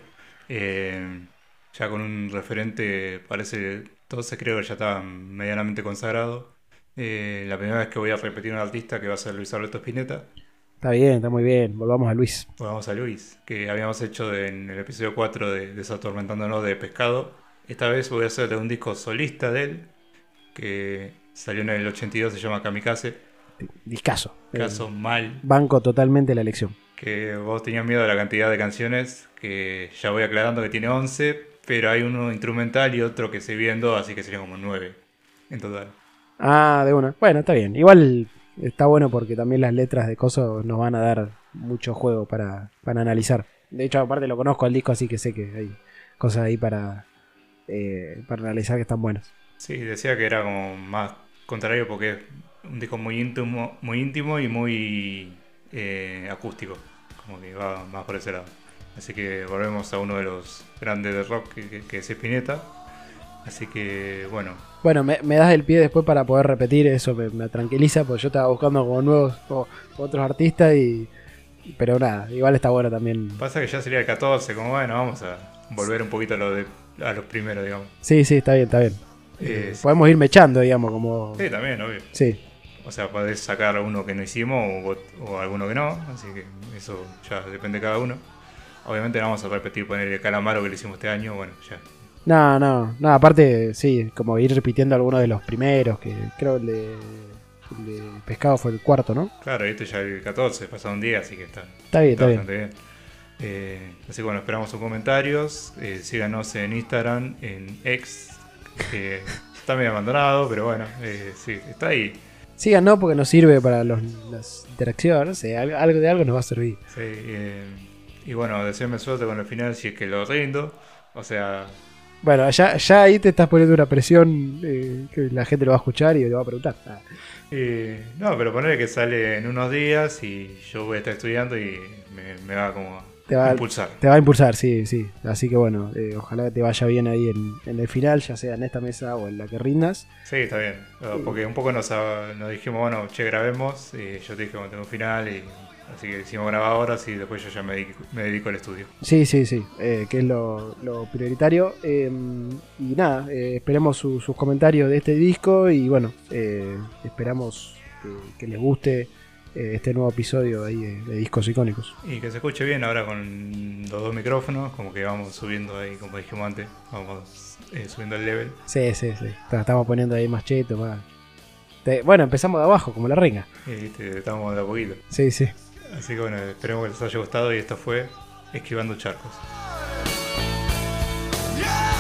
Speaker 2: Eh, ya con un referente, parece, entonces creo que ya está medianamente consagrado. Eh, la primera vez que voy a repetir un artista que va a ser Luis Alberto Spinetta.
Speaker 3: Está bien, está muy bien. Volvamos a Luis.
Speaker 2: Volvamos a Luis, que habíamos hecho de- en el episodio 4 de Desatormentándonos de Pescado. Esta vez voy a hacer de un disco solista de él, que salió en el 82, se llama Kamikaze.
Speaker 3: Discaso.
Speaker 2: Caso
Speaker 3: Eh,
Speaker 2: mal,
Speaker 3: banco totalmente la elección.
Speaker 2: que vos tenías miedo de la cantidad de canciones, que ya voy aclarando que tiene 11, pero hay uno instrumental y otro que se viendo, así que serían como 9 en total.
Speaker 3: Ah, de una. Bueno, está bien. Igual está bueno porque también las letras de Coso nos van a dar mucho juego para, para analizar. De hecho, aparte lo conozco al disco, así que sé que hay cosas ahí para, eh, para analizar que están buenas.
Speaker 2: Sí, decía que era como más contrario porque es un disco muy íntimo, muy íntimo y muy eh, acústico, como que va más por ese lado. Así que volvemos a uno de los grandes de rock que, que- que es Spinetta. Así que bueno,
Speaker 3: Bueno, me, me das el pie después para poder repetir, eso me, me tranquiliza, porque yo estaba buscando como nuevos o- otros artistas y... Pero nada, igual está bueno también.
Speaker 2: pasa que ya sería el 14, como bueno, vamos a volver un poquito a, lo de, a los primeros, digamos.
Speaker 3: Sí, sí, está bien, está bien.
Speaker 2: Eh.
Speaker 3: Podemos ir mechando, digamos, como...
Speaker 2: Sí, también, obvio.
Speaker 3: Sí,
Speaker 2: O sea, podés sacar uno que no hicimos o, o alguno que no, así que eso ya depende de cada uno. Obviamente no vamos a repetir poner el calamaro que le hicimos este año, bueno, ya.
Speaker 3: No, no, no, aparte, sí, como ir repitiendo algunos de los primeros, que creo el de, el de Pescado fue el cuarto, ¿no?
Speaker 2: Claro, y esto ya el 14, pasado un día, así que está,
Speaker 3: Está bien,
Speaker 2: está
Speaker 3: está bien.
Speaker 2: bastante bien. Eh, así que bueno, esperamos sus comentarios. Eh, síganos en Instagram, en X, que está medio abandonado, pero bueno, eh, sí, está ahí.
Speaker 3: Síganos porque nos sirve para los, las interacciones, eh, al- algo de algo nos va a servir.
Speaker 2: Sí, eh, y bueno, deseenme suerte con el final si es que lo rindo. O sea,
Speaker 3: Bueno, ya, ya ahí te estás poniendo una presión eh, que la gente lo va a escuchar y le va a preguntar. Ah,
Speaker 2: Eh, no, pero ponerle que sale en unos días y yo voy a estar estudiando y me, me va como
Speaker 3: Te va
Speaker 2: impulsar.
Speaker 3: Te va a impulsar, sí, sí. Así que bueno, eh, ojalá que te vaya bien ahí en, en el final, ya sea en esta mesa o en la que rindas.
Speaker 2: Sí, está bien. Porque un poco nos, nos dijimos, bueno, che, grabemos. Y yo te dije, bueno, tengo un final. Y, así que hicimos grabadoras y después yo ya me dedico, me dedico al estudio.
Speaker 3: Sí, sí, sí, eh, que es lo, lo prioritario. Eh, y nada, eh, esperemos su- sus comentarios de este disco y bueno, esperamos que, que les guste eh, este nuevo episodio ahí de, discos icónicos.
Speaker 2: Y que se escuche bien ahora con los dos micrófonos, como que vamos subiendo ahí, como dijimos antes, vamos eh, subiendo el level.
Speaker 3: Sí, sí, sí. Estamos poniendo ahí más cheto, más. Bueno, empezamos de abajo, como la
Speaker 2: reina. estamos de a poquito.
Speaker 3: Sí, sí.
Speaker 2: Así que bueno, esperemos que les haya gustado y esto fue Esquivando Charcos. Yeah.